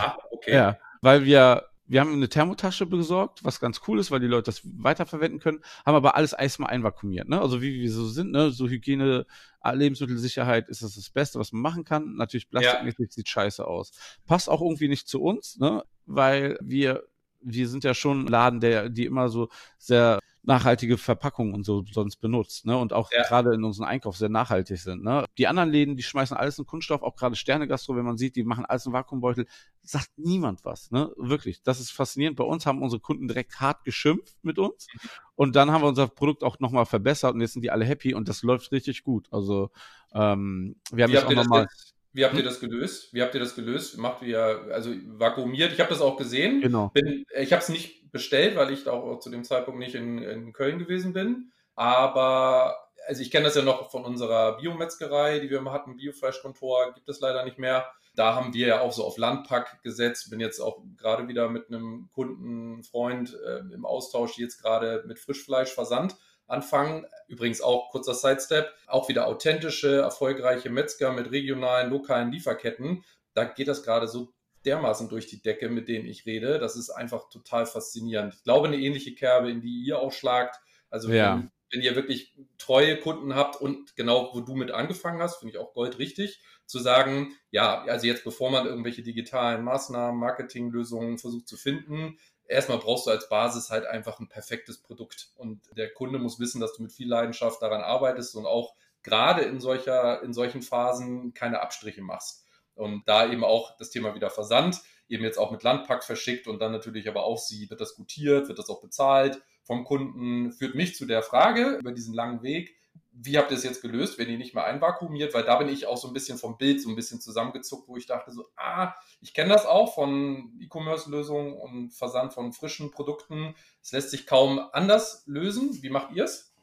Ah, okay. Ja, weil wir wir haben eine Thermotasche besorgt, was ganz cool ist, weil die Leute das weiterverwenden können, haben aber alles erstmal einvakuumiert. Ne? Also wie wir so sind, ne? so Hygiene, Lebensmittelsicherheit ist das das Beste, was man machen kann. Natürlich plastikmäßig ja. sieht scheiße aus. Passt auch irgendwie nicht zu uns, ne? weil wir wir sind ja schon ein Laden, der die immer so sehr nachhaltige Verpackungen und so sonst benutzt, ne? Und auch ja. gerade in unserem Einkauf sehr nachhaltig sind, ne? Die anderen Läden, die schmeißen alles in Kunststoff, auch gerade Sterne Gastro, wenn man sieht, die machen alles in Vakuumbeutel, sagt niemand was, ne? Wirklich. Das ist faszinierend. Bei uns haben unsere Kunden direkt hart geschimpft mit uns. Und dann haben wir unser Produkt auch nochmal verbessert und jetzt sind die alle happy und das läuft richtig gut. Also ähm, wir haben Wie jetzt auch nochmal. Wie habt ihr hm? das gelöst? Wie habt ihr das gelöst? Macht ihr also vakuumiert? Ich habe das auch gesehen. Genau. Bin, ich habe es nicht bestellt, weil ich auch zu dem Zeitpunkt nicht in, in Köln gewesen bin. Aber also ich kenne das ja noch von unserer Biometzgerei, die wir immer hatten, Biofleischkontor, gibt es leider nicht mehr. Da haben wir ja auch so auf Landpack gesetzt. Bin jetzt auch gerade wieder mit einem Kunden, Freund äh, im Austausch, jetzt gerade mit Frischfleisch versandt anfangen. Übrigens auch kurzer Sidestep, auch wieder authentische, erfolgreiche Metzger mit regionalen, lokalen Lieferketten. Da geht das gerade so dermaßen durch die Decke, mit denen ich rede. Das ist einfach total faszinierend. Ich glaube, eine ähnliche Kerbe, in die ihr auch schlagt. Also ja. wenn, wenn, ihr wirklich treue Kunden habt und genau, wo du mit angefangen hast, finde ich auch goldrichtig, zu sagen, ja, also jetzt bevor man irgendwelche digitalen Maßnahmen, Marketinglösungen versucht zu finden, erstmal brauchst du als Basis halt einfach ein perfektes Produkt. Und der Kunde muss wissen, dass du mit viel Leidenschaft daran arbeitest und auch gerade in solcher, in solchen Phasen keine Abstriche machst. Und da eben auch das Thema wieder Versand, eben jetzt auch mit Landpack verschickt und dann natürlich aber auch sie, wird das gutiert, wird das auch bezahlt vom Kunden, führt mich zu der Frage über diesen langen Weg, wie habt ihr es jetzt gelöst, wenn ihr nicht mehr einvakuumiert? Weil da bin ich auch so ein bisschen vom Bild so ein bisschen zusammengezuckt, wo ich dachte so, ah, ich kenne das auch von E-Commerce-Lösungen und Versand von frischen Produkten. Es lässt sich kaum anders lösen. Wie macht ihr es?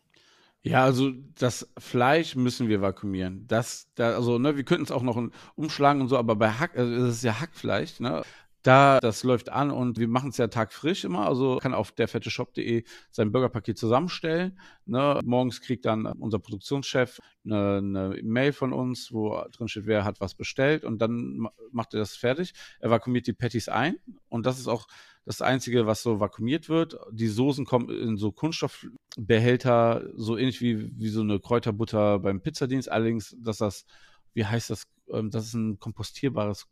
Ja, also das Fleisch müssen wir vakuumieren. Das, da, also, ne, wir könnten es auch noch umschlagen und so, aber bei Hack, also es ist ja Hackfleisch, ne? Da, das läuft an und wir machen es ja tagfrisch immer. Also kann auf derfetteshop.de sein Burgerpaket zusammenstellen. Ne? Morgens kriegt dann unser Produktionschef eine, eine Mail von uns, wo drin steht, wer hat was bestellt und dann macht er das fertig. Er vakuumiert die Patties ein und das ist auch das Einzige, was so vakuumiert wird. Die Soßen kommen in so Kunststoffbehälter, so ähnlich wie, wie so eine Kräuterbutter beim Pizzadienst. Allerdings, dass das, wie heißt das, ähm, das ist ein kompostierbares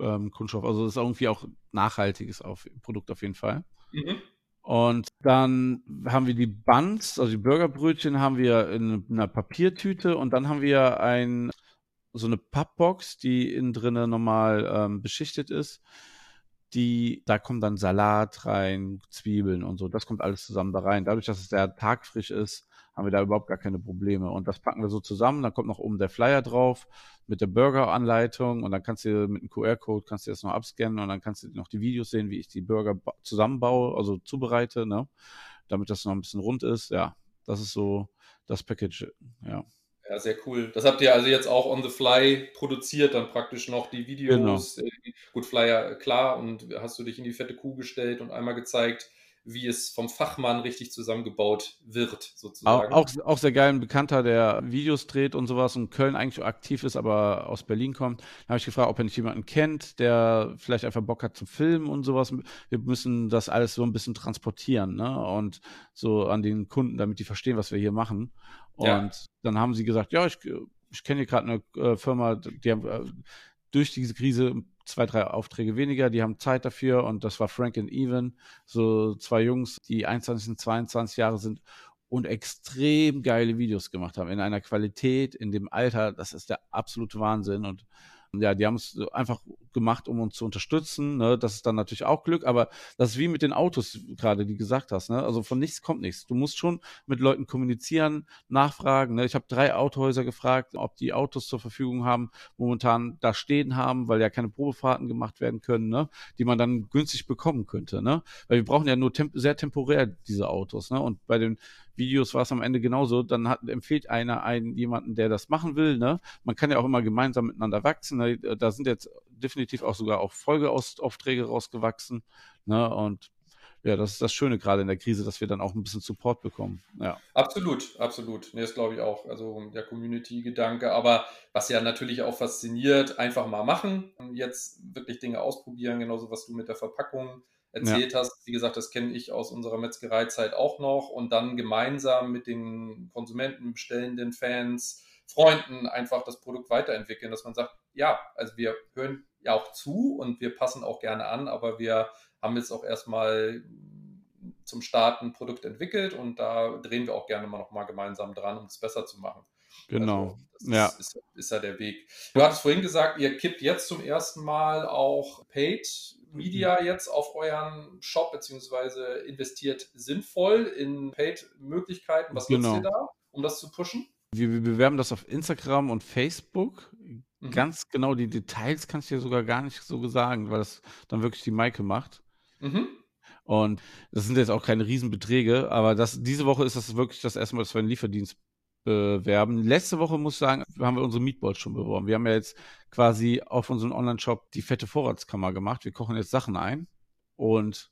ähm, Kunststoff. Also das ist irgendwie auch nachhaltiges auf, Produkt auf jeden Fall. Mhm. Und dann haben wir die Buns, also die Burgerbrötchen haben wir in einer Papiertüte und dann haben wir ein, so eine Pappbox, die innen drinnen normal ähm, beschichtet ist. Die, da kommt dann Salat rein, Zwiebeln und so. Das kommt alles zusammen da rein. Dadurch, dass es sehr tagfrisch ist, haben wir da überhaupt gar keine Probleme. Und das packen wir so zusammen, dann kommt noch oben der Flyer drauf mit der Burger-Anleitung und dann kannst du mit einem QR-Code kannst du das noch abscannen und dann kannst du noch die Videos sehen, wie ich die Burger zusammenbaue, also zubereite, ne? damit das noch ein bisschen rund ist. Ja, das ist so das Package, ja. Ja, sehr cool. Das habt ihr also jetzt auch on the fly produziert, dann praktisch noch die Videos. Genau. Äh, gut, Flyer, klar, und hast du dich in die fette Kuh gestellt und einmal gezeigt, wie es vom Fachmann richtig zusammengebaut wird, sozusagen. Auch, auch, auch, sehr geil, ein Bekannter, der Videos dreht und sowas und Köln eigentlich aktiv ist, aber aus Berlin kommt. Da habe ich gefragt, ob er nicht jemanden kennt, der vielleicht einfach Bock hat zu filmen und sowas. Wir müssen das alles so ein bisschen transportieren, ne? Und so an den Kunden, damit die verstehen, was wir hier machen. Und ja. dann haben sie gesagt, ja, ich, ich kenne hier gerade eine äh, Firma, die haben äh, durch diese Krise zwei, drei Aufträge weniger, die haben Zeit dafür und das war Frank and Even, so zwei Jungs, die 21 und 22 Jahre sind und extrem geile Videos gemacht haben, in einer Qualität, in dem Alter, das ist der absolute Wahnsinn und ja, die haben es einfach gemacht, um uns zu unterstützen. Ne? Das ist dann natürlich auch Glück, aber das ist wie mit den Autos gerade, die gesagt hast. Ne? Also von nichts kommt nichts. Du musst schon mit Leuten kommunizieren, nachfragen. Ne? Ich habe drei Autohäuser gefragt, ob die Autos zur Verfügung haben, momentan da stehen haben, weil ja keine Probefahrten gemacht werden können, ne? die man dann günstig bekommen könnte. Ne? Weil wir brauchen ja nur temp sehr temporär diese Autos. Ne? Und bei den Videos war es am Ende genauso. Dann hat, empfiehlt einer einen jemanden, der das machen will. Ne? Man kann ja auch immer gemeinsam miteinander wachsen. Ne? Da sind jetzt definitiv auch sogar auch Folgeaufträge rausgewachsen. Ne? Und ja, das ist das Schöne gerade in der Krise, dass wir dann auch ein bisschen Support bekommen. Ja. Absolut, absolut. Nee, das glaube ich auch. Also der Community-Gedanke. Aber was ja natürlich auch fasziniert, einfach mal machen. Jetzt wirklich Dinge ausprobieren, genauso was du mit der Verpackung erzählt ja. hast. Wie gesagt, das kenne ich aus unserer Metzgereizeit auch noch. Und dann gemeinsam mit den Konsumenten, bestellenden Fans, Freunden einfach das Produkt weiterentwickeln, dass man sagt, ja, also wir hören ja auch zu und wir passen auch gerne an, aber wir haben jetzt auch erstmal zum Start ein Produkt entwickelt und da drehen wir auch gerne mal nochmal gemeinsam dran, um es besser zu machen. Genau. Also, ja. Ist, ist, ist, ja der Weg. Du hattest vorhin gesagt, ihr kippt jetzt zum ersten Mal auch Paid Media jetzt auf euren Shop beziehungsweise investiert sinnvoll in Paid-Möglichkeiten. Was genau. nutzt ihr da, um das zu pushen? Wir, wir bewerben das auf Instagram und Facebook. Mhm. Ganz genau die Details kannst du dir sogar gar nicht so sagen, weil das dann wirklich die Maike macht. Mhm. Und das sind jetzt auch keine Riesenbeträge, aber das, diese Woche ist das wirklich das erste Mal, dass wir einen Lieferdienst bewerben. Letzte Woche muss ich sagen, haben wir unsere Meatballs schon beworben. Wir haben ja jetzt quasi auf unserem Online-Shop die fette Vorratskammer gemacht. Wir kochen jetzt Sachen ein und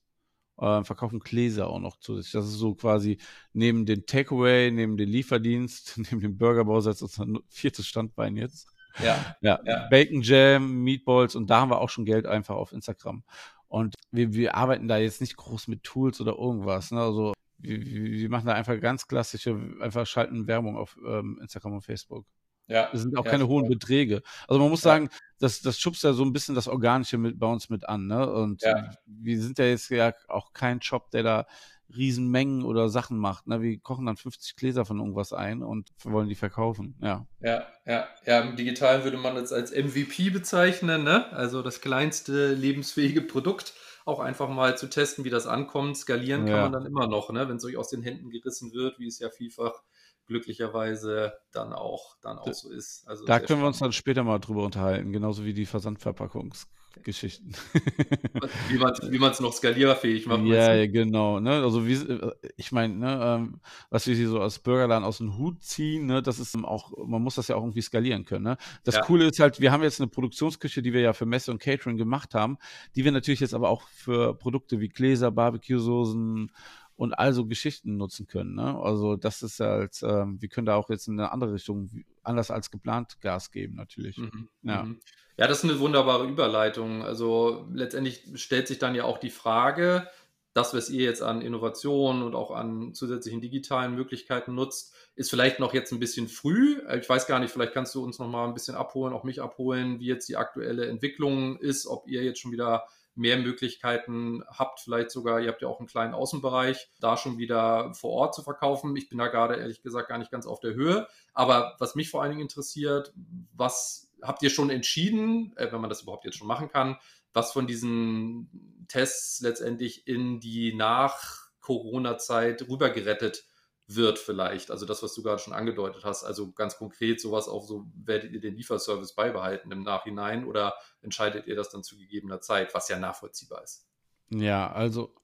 äh, verkaufen Gläser auch noch zusätzlich. Das ist so quasi neben den Takeaway, neben den Lieferdienst, neben dem Burgerbausatz unser viertes Standbein jetzt. Ja, ja, ja. Bacon Jam, Meatballs und da haben wir auch schon Geld einfach auf Instagram. Und wir, wir arbeiten da jetzt nicht groß mit Tools oder irgendwas. Ne? Also wir, wir machen da einfach ganz klassische, einfach schalten Werbung auf ähm, Instagram und Facebook. Ja. Das sind auch ja, keine hohen Beträge. Also man muss ja. sagen, das, das schubst ja so ein bisschen das Organische mit, bei uns mit an. Ne? Und ja. wir sind ja jetzt ja auch kein Shop, der da Riesenmengen oder Sachen macht. Ne? Wir kochen dann 50 Gläser von irgendwas ein und wollen die verkaufen. Ja. Ja, ja, ja. Im Digitalen würde man das als MVP bezeichnen, ne? Also das kleinste lebensfähige Produkt auch einfach mal zu testen, wie das ankommt. Skalieren ja. kann man dann immer noch, ne? wenn es euch aus den Händen gerissen wird, wie es ja vielfach glücklicherweise dann auch, dann auch so ist. Also da können wir uns dann später mal drüber unterhalten, genauso wie die Versandverpackungs Geschichten. wie man es noch skalierfähig macht. Ja, ja, genau. Ne? Also wie, äh, ich meine, ne, ähm, was wir hier so als Bürgerland aus dem Hut ziehen, ne, das ist auch, man muss das ja auch irgendwie skalieren können. Ne? Das ja. Coole ist halt, wir haben jetzt eine Produktionsküche, die wir ja für Messe und Catering gemacht haben, die wir natürlich jetzt aber auch für Produkte wie Gläser, Barbecue-Soßen und also Geschichten nutzen können. Ne? Also das ist halt, ähm, wir können da auch jetzt in eine andere Richtung, anders als geplant, Gas geben natürlich. Mhm. Ja. Mhm. Ja, das ist eine wunderbare Überleitung. Also letztendlich stellt sich dann ja auch die Frage, das, was ihr jetzt an Innovationen und auch an zusätzlichen digitalen Möglichkeiten nutzt, ist vielleicht noch jetzt ein bisschen früh. Ich weiß gar nicht, vielleicht kannst du uns noch mal ein bisschen abholen, auch mich abholen, wie jetzt die aktuelle Entwicklung ist, ob ihr jetzt schon wieder mehr Möglichkeiten habt, vielleicht sogar, ihr habt ja auch einen kleinen Außenbereich, da schon wieder vor Ort zu verkaufen. Ich bin da gerade ehrlich gesagt gar nicht ganz auf der Höhe. Aber was mich vor allen Dingen interessiert, was habt ihr schon entschieden, äh, wenn man das überhaupt jetzt schon machen kann, was von diesen Tests letztendlich in die Nach-Corona-Zeit rübergerettet wird vielleicht. Also das, was du gerade schon angedeutet hast. Also ganz konkret sowas auch so, werdet ihr den Lieferservice beibehalten im Nachhinein oder entscheidet ihr das dann zu gegebener Zeit, was ja nachvollziehbar ist? Ja, also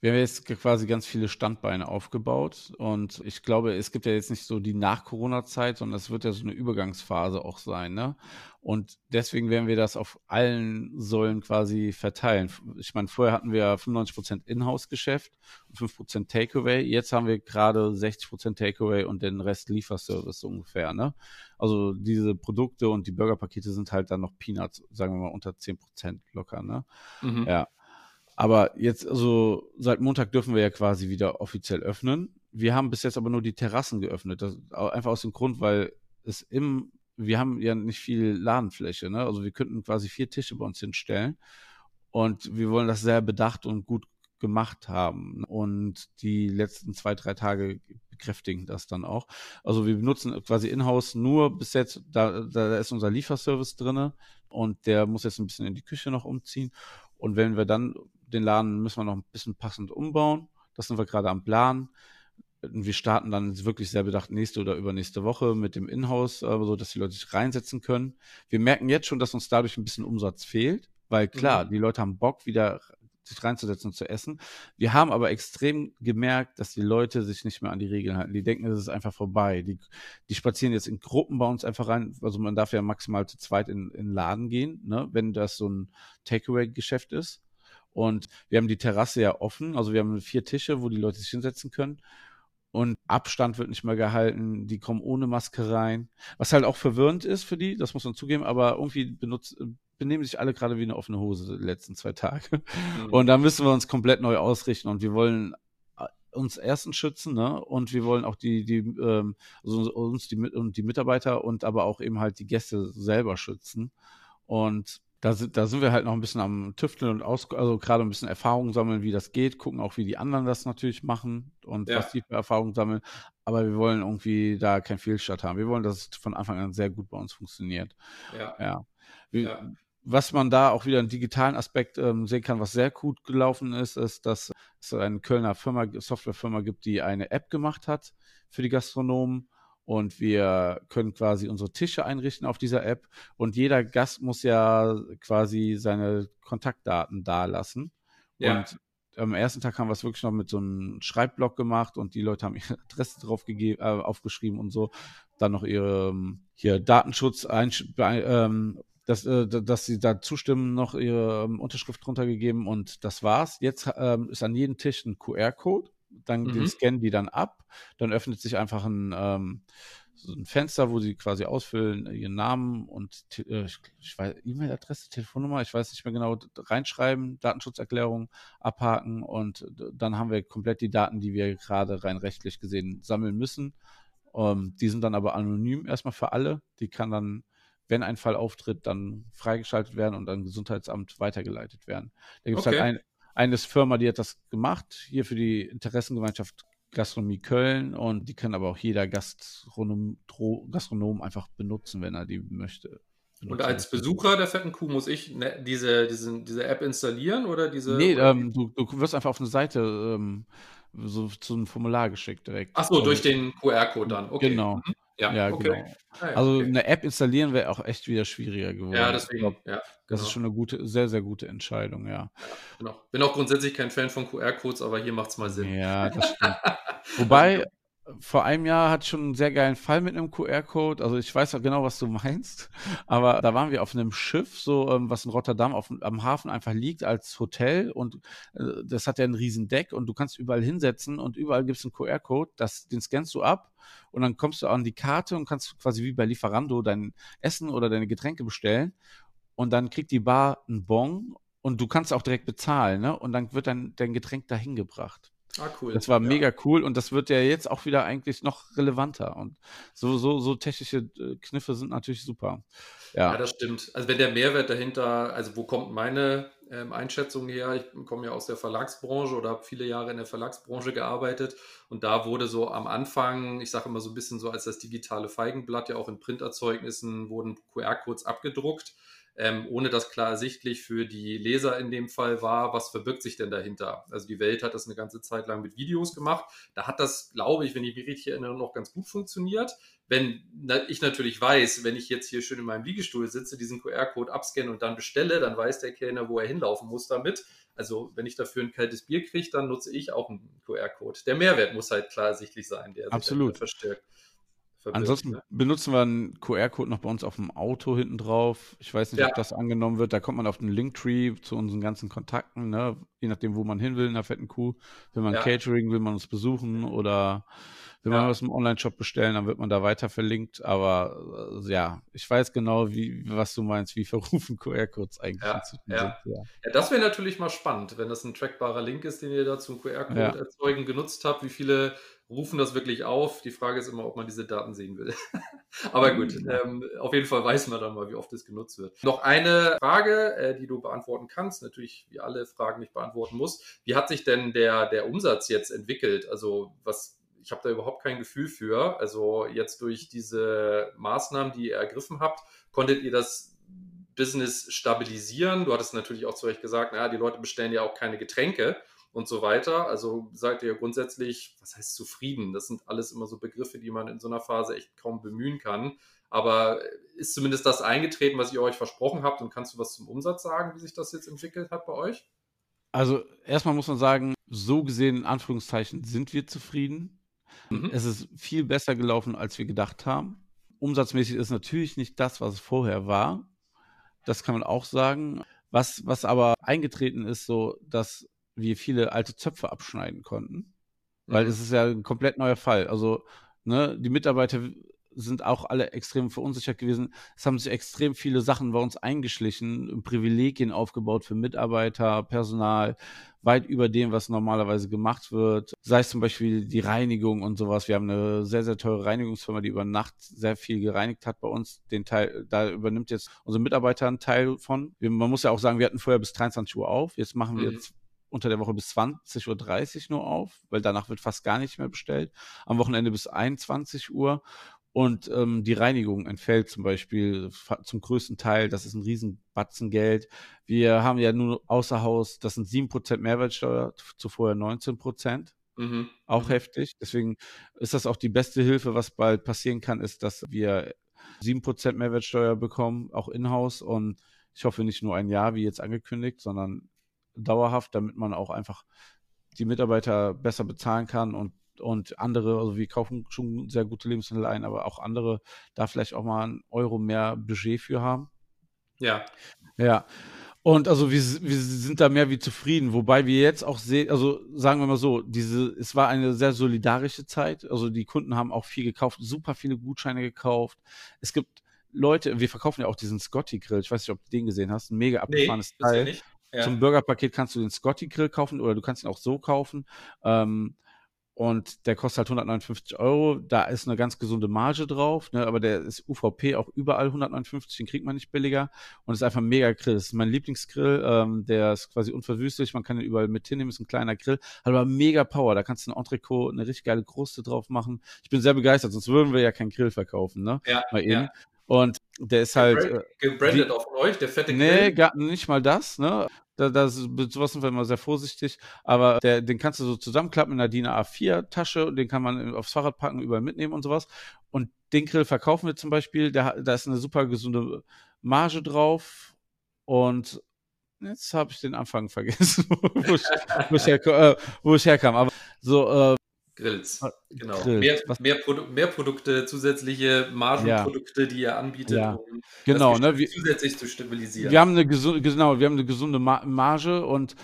Wir haben jetzt quasi ganz viele Standbeine aufgebaut und ich glaube, es gibt ja jetzt nicht so die Nach-Corona-Zeit, sondern es wird ja so eine Übergangsphase auch sein. Ne? Und deswegen werden wir das auf allen Säulen quasi verteilen. Ich meine, vorher hatten wir 95% Inhouse-Geschäft und 5% Takeaway. Jetzt haben wir gerade 60% Takeaway und den Rest Lieferservice ungefähr. Ne? Also diese Produkte und die Burgerpakete sind halt dann noch Peanuts, sagen wir mal unter 10% locker. Ne? Mhm. Ja. Aber jetzt, also seit Montag dürfen wir ja quasi wieder offiziell öffnen. Wir haben bis jetzt aber nur die Terrassen geöffnet. Das, einfach aus dem Grund, weil es im, wir haben ja nicht viel Ladenfläche, ne? Also wir könnten quasi vier Tische bei uns hinstellen. Und wir wollen das sehr bedacht und gut gemacht haben. Und die letzten zwei, drei Tage bekräftigen das dann auch. Also wir benutzen quasi in-house nur bis jetzt, da, da ist unser Lieferservice drinne und der muss jetzt ein bisschen in die Küche noch umziehen. Und wenn wir dann den Laden müssen wir noch ein bisschen passend umbauen. Das sind wir gerade am Plan. Wir starten dann wirklich sehr bedacht nächste oder übernächste Woche mit dem Inhouse, äh, so dass die Leute sich reinsetzen können. Wir merken jetzt schon, dass uns dadurch ein bisschen Umsatz fehlt, weil klar, mhm. die Leute haben Bock, wieder sich reinzusetzen und zu essen. Wir haben aber extrem gemerkt, dass die Leute sich nicht mehr an die Regeln halten. Die denken, es ist einfach vorbei. Die, die spazieren jetzt in Gruppen bei uns einfach rein. Also man darf ja maximal zu zweit in, in den Laden gehen, ne, wenn das so ein Takeaway-Geschäft ist. Und wir haben die Terrasse ja offen, also wir haben vier Tische, wo die Leute sich hinsetzen können. Und Abstand wird nicht mehr gehalten, die kommen ohne Maske rein. Was halt auch verwirrend ist für die, das muss man zugeben, aber irgendwie benutzt, benehmen sich alle gerade wie eine offene Hose die letzten zwei Tage. Mhm. Und da müssen wir uns komplett neu ausrichten und wir wollen äh, uns erstens schützen, ne? Und wir wollen auch die, die, ähm, also uns die, und die Mitarbeiter und aber auch eben halt die Gäste selber schützen. Und da sind, da sind wir halt noch ein bisschen am Tüfteln und aus, also gerade ein bisschen Erfahrung sammeln, wie das geht, gucken auch, wie die anderen das natürlich machen und ja. was die für Erfahrungen sammeln. Aber wir wollen irgendwie da kein Fehlstart haben. Wir wollen, dass es von Anfang an sehr gut bei uns funktioniert. Ja. ja. Wie, ja. Was man da auch wieder einen digitalen Aspekt ähm, sehen kann, was sehr gut gelaufen ist, ist, dass es eine Kölner Firma, Softwarefirma gibt, die eine App gemacht hat für die Gastronomen und wir können quasi unsere Tische einrichten auf dieser App und jeder Gast muss ja quasi seine Kontaktdaten dalassen. Ja. Und am ersten Tag haben wir es wirklich noch mit so einem Schreibblock gemacht und die Leute haben ihre Adresse drauf gegeben, äh, aufgeschrieben und so. Dann noch ihre ähm, hier Datenschutz, ähm, dass, äh, dass sie da zustimmen, noch ihre ähm, Unterschrift drunter gegeben und das war's. Jetzt ähm, ist an jedem Tisch ein QR-Code dann mhm. scannen die dann ab, dann öffnet sich einfach ein, ähm, so ein Fenster, wo sie quasi ausfüllen, äh, ihren Namen und äh, E-Mail-Adresse, Telefonnummer, ich weiß nicht mehr genau, reinschreiben, Datenschutzerklärung abhaken und dann haben wir komplett die Daten, die wir gerade rein rechtlich gesehen sammeln müssen. Ähm, die sind dann aber anonym erstmal für alle. Die kann dann, wenn ein Fall auftritt, dann freigeschaltet werden und an Gesundheitsamt weitergeleitet werden. Da gibt es halt okay. halt ein, eine Firma, die hat das gemacht, hier für die Interessengemeinschaft Gastronomie Köln und die kann aber auch jeder Gastronom, Gastronom einfach benutzen, wenn er die möchte. Und als Besucher der fetten Kuh muss ich ne, diese, diese, diese App installieren oder diese? Nee, ähm, du, du wirst einfach auf eine Seite ähm, so zu einem Formular geschickt direkt. Ach so, durch den QR-Code dann. Okay. Genau. Mhm. Ja, ja okay. genau. Ah, ja, also okay. eine App installieren wäre auch echt wieder schwieriger geworden. Ja, deswegen. Glaub, ja, das genau. ist schon eine gute, sehr, sehr gute Entscheidung, ja. ja genau. Bin auch grundsätzlich kein Fan von QR-Codes, aber hier macht es mal Sinn. Ja, das stimmt. Wobei, vor einem Jahr ich schon einen sehr geilen Fall mit einem QR-Code. Also ich weiß auch genau, was du meinst. Aber da waren wir auf einem Schiff, so ähm, was in Rotterdam auf, am Hafen einfach liegt als Hotel und äh, das hat ja ein riesen Deck und du kannst überall hinsetzen und überall gibt es einen QR-Code, den scannst du ab und dann kommst du an die Karte und kannst quasi wie bei Lieferando dein Essen oder deine Getränke bestellen und dann kriegt die Bar einen Bon und du kannst auch direkt bezahlen, ne? Und dann wird dein, dein Getränk dahin gebracht. Ah, cool. Das war mega cool und das wird ja jetzt auch wieder eigentlich noch relevanter. Und so, so, so technische äh, Kniffe sind natürlich super. Ja. ja, das stimmt. Also wenn der Mehrwert dahinter, also wo kommt meine ähm, Einschätzung her? Ich komme ja aus der Verlagsbranche oder habe viele Jahre in der Verlagsbranche gearbeitet und da wurde so am Anfang, ich sage immer so ein bisschen so als das digitale Feigenblatt, ja auch in Printerzeugnissen wurden QR-Codes abgedruckt ähm, ohne dass klar ersichtlich für die Leser in dem Fall war, was verbirgt sich denn dahinter. Also die Welt hat das eine ganze Zeit lang mit Videos gemacht. Da hat das, glaube ich, wenn ich mich richtig erinnere, noch ganz gut funktioniert. Wenn ich natürlich weiß, wenn ich jetzt hier schön in meinem Liegestuhl sitze, diesen QR-Code abscanne und dann bestelle, dann weiß der Kellner, wo er hinlaufen muss damit. Also wenn ich dafür ein kaltes Bier kriege, dann nutze ich auch einen QR-Code. Der Mehrwert muss halt klar ersichtlich sein, der Absolut. sich verstärkt. Ansonsten ne? benutzen wir einen QR-Code noch bei uns auf dem Auto hinten drauf. Ich weiß nicht, ja. ob das angenommen wird. Da kommt man auf den Linktree zu unseren ganzen Kontakten, ne? je nachdem, wo man hin will, in der fetten Kuh. Will man ja. Catering, will man uns besuchen oder will ja. man aus dem Online-Shop bestellen, dann wird man da weiter verlinkt. Aber äh, ja, ich weiß genau, wie, was du meinst, wie verrufen QR-Codes eigentlich ja, sind. Ja. ja. das wäre natürlich mal spannend, wenn das ein trackbarer Link ist, den ihr da zum QR-Code erzeugen genutzt habt, wie viele rufen das wirklich auf. Die Frage ist immer, ob man diese Daten sehen will. Aber gut, ähm, auf jeden Fall weiß man dann mal, wie oft es genutzt wird. Noch eine Frage, äh, die du beantworten kannst, natürlich wie alle Fragen nicht beantworten muss. Wie hat sich denn der, der Umsatz jetzt entwickelt? Also was, ich habe da überhaupt kein Gefühl für. Also jetzt durch diese Maßnahmen, die ihr ergriffen habt, konntet ihr das Business stabilisieren? Du hattest natürlich auch zu euch gesagt, naja, die Leute bestellen ja auch keine Getränke und so weiter. Also seid ihr grundsätzlich, was heißt zufrieden? Das sind alles immer so Begriffe, die man in so einer Phase echt kaum bemühen kann. Aber ist zumindest das eingetreten, was ihr euch versprochen habt? Und kannst du was zum Umsatz sagen, wie sich das jetzt entwickelt hat bei euch? Also erstmal muss man sagen, so gesehen in Anführungszeichen sind wir zufrieden. Mhm. Es ist viel besser gelaufen, als wir gedacht haben. Umsatzmäßig ist natürlich nicht das, was es vorher war. Das kann man auch sagen. Was, was aber eingetreten ist, so, dass wir viele alte Zöpfe abschneiden konnten. Weil mhm. es ist ja ein komplett neuer Fall. Also, ne, die Mitarbeiter sind auch alle extrem verunsichert gewesen. Es haben sich extrem viele Sachen bei uns eingeschlichen, Privilegien aufgebaut für Mitarbeiter, Personal, weit über dem, was normalerweise gemacht wird. Sei es zum Beispiel die Reinigung und sowas. Wir haben eine sehr, sehr teure Reinigungsfirma, die über Nacht sehr viel gereinigt hat bei uns. Den Teil, da übernimmt jetzt unsere Mitarbeiter einen Teil von. Man muss ja auch sagen, wir hatten vorher bis 23 Uhr auf. Jetzt machen wir mhm. jetzt unter der Woche bis 20.30 Uhr nur auf, weil danach wird fast gar nicht mehr bestellt. Am Wochenende bis 21 Uhr. Und ähm, die Reinigung entfällt zum Beispiel zum größten Teil. Das ist ein Riesenbatzen Geld. Wir haben ja nur außer Haus, das sind 7% Mehrwertsteuer, zuvor 19%. Mhm. Auch mhm. heftig. Deswegen ist das auch die beste Hilfe, was bald passieren kann, ist, dass wir 7% Mehrwertsteuer bekommen, auch in-house. Und ich hoffe nicht nur ein Jahr, wie jetzt angekündigt, sondern dauerhaft, damit man auch einfach die Mitarbeiter besser bezahlen kann und und andere, also wir kaufen schon sehr gute Lebensmittel ein, aber auch andere da vielleicht auch mal einen Euro mehr Budget für haben. Ja. Ja. Und also wir, wir sind da mehr wie zufrieden, wobei wir jetzt auch sehen, also sagen wir mal so, diese, es war eine sehr solidarische Zeit. Also die Kunden haben auch viel gekauft, super viele Gutscheine gekauft. Es gibt Leute, wir verkaufen ja auch diesen Scotty Grill. Ich weiß nicht, ob du den gesehen hast, ein mega abgefahrenes nee, Teil. Ja ja. Zum Burgerpaket kannst du den Scotty Grill kaufen oder du kannst ihn auch so kaufen. Ähm, und der kostet halt 159 Euro. Da ist eine ganz gesunde Marge drauf, ne? aber der ist UVP auch überall 159, den kriegt man nicht billiger. Und ist einfach ein mega Grill. Das ist mein Lieblingsgrill. Ähm, der ist quasi unverwüstlich, man kann ihn überall mit hinnehmen, ist ein kleiner Grill, hat aber mega Power. Da kannst du ein Entrecot, eine richtig geile Kruste drauf machen. Ich bin sehr begeistert, sonst würden wir ja keinen Grill verkaufen, ne? Ja, Mal eben. Ja. Und der ist halt. Äh, gebrandet auf euch, der fette Grill? Nee, gar nicht mal das, ne? Da, da, sowas sind wir immer sehr vorsichtig. Aber der, den kannst du so zusammenklappen in einer DIN A4-Tasche und den kann man aufs Fahrrad packen, überall mitnehmen und sowas. Und den Grill verkaufen wir zum Beispiel. Der, da ist eine super gesunde Marge drauf. Und jetzt habe ich den Anfang vergessen, wo, ich, wo, ich äh, wo ich herkam. Aber so, äh, Grills, ah, genau. Grills. Mehr, mehr, Produ mehr, Produkte, zusätzliche Margenprodukte, ja. die ihr anbietet, ja. um genau, das ne, zusätzlich zu stabilisieren. Wir haben eine gesunde, genau, wir haben eine gesunde Marge und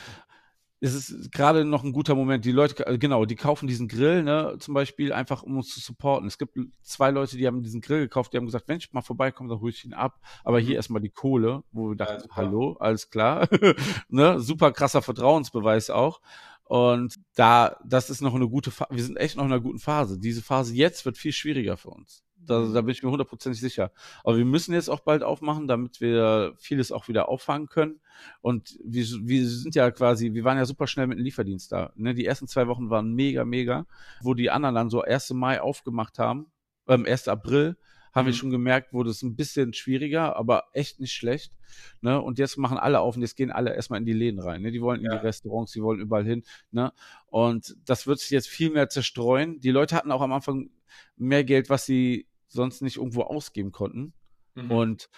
es ist gerade noch ein guter Moment. Die Leute, äh, genau, die kaufen diesen Grill, ne, zum Beispiel einfach, um uns zu supporten. Es gibt zwei Leute, die haben diesen Grill gekauft, die haben gesagt, wenn ich mal vorbeikomme, dann hole ich ihn ab. Aber hier mhm. erstmal die Kohle, wo wir dachten, ja, hallo, alles klar. ne, super krasser Vertrauensbeweis auch. Und da, das ist noch eine gute Phase. Wir sind echt noch in einer guten Phase. Diese Phase jetzt wird viel schwieriger für uns. Da, da bin ich mir hundertprozentig sicher. Aber wir müssen jetzt auch bald aufmachen, damit wir vieles auch wieder auffangen können. Und wir, wir sind ja quasi, wir waren ja super schnell mit dem Lieferdienst da. Ne? Die ersten zwei Wochen waren mega, mega. Wo die anderen dann so 1. Mai aufgemacht haben, ähm, 1. April, haben mhm. wir schon gemerkt, wurde es ein bisschen schwieriger, aber echt nicht schlecht. Ne? Und jetzt machen alle auf und jetzt gehen alle erstmal in die Läden rein. Ne? Die wollen in ja. die Restaurants, die wollen überall hin. Ne? Und das wird sich jetzt viel mehr zerstreuen. Die Leute hatten auch am Anfang mehr Geld, was sie sonst nicht irgendwo ausgeben konnten. Mhm. Und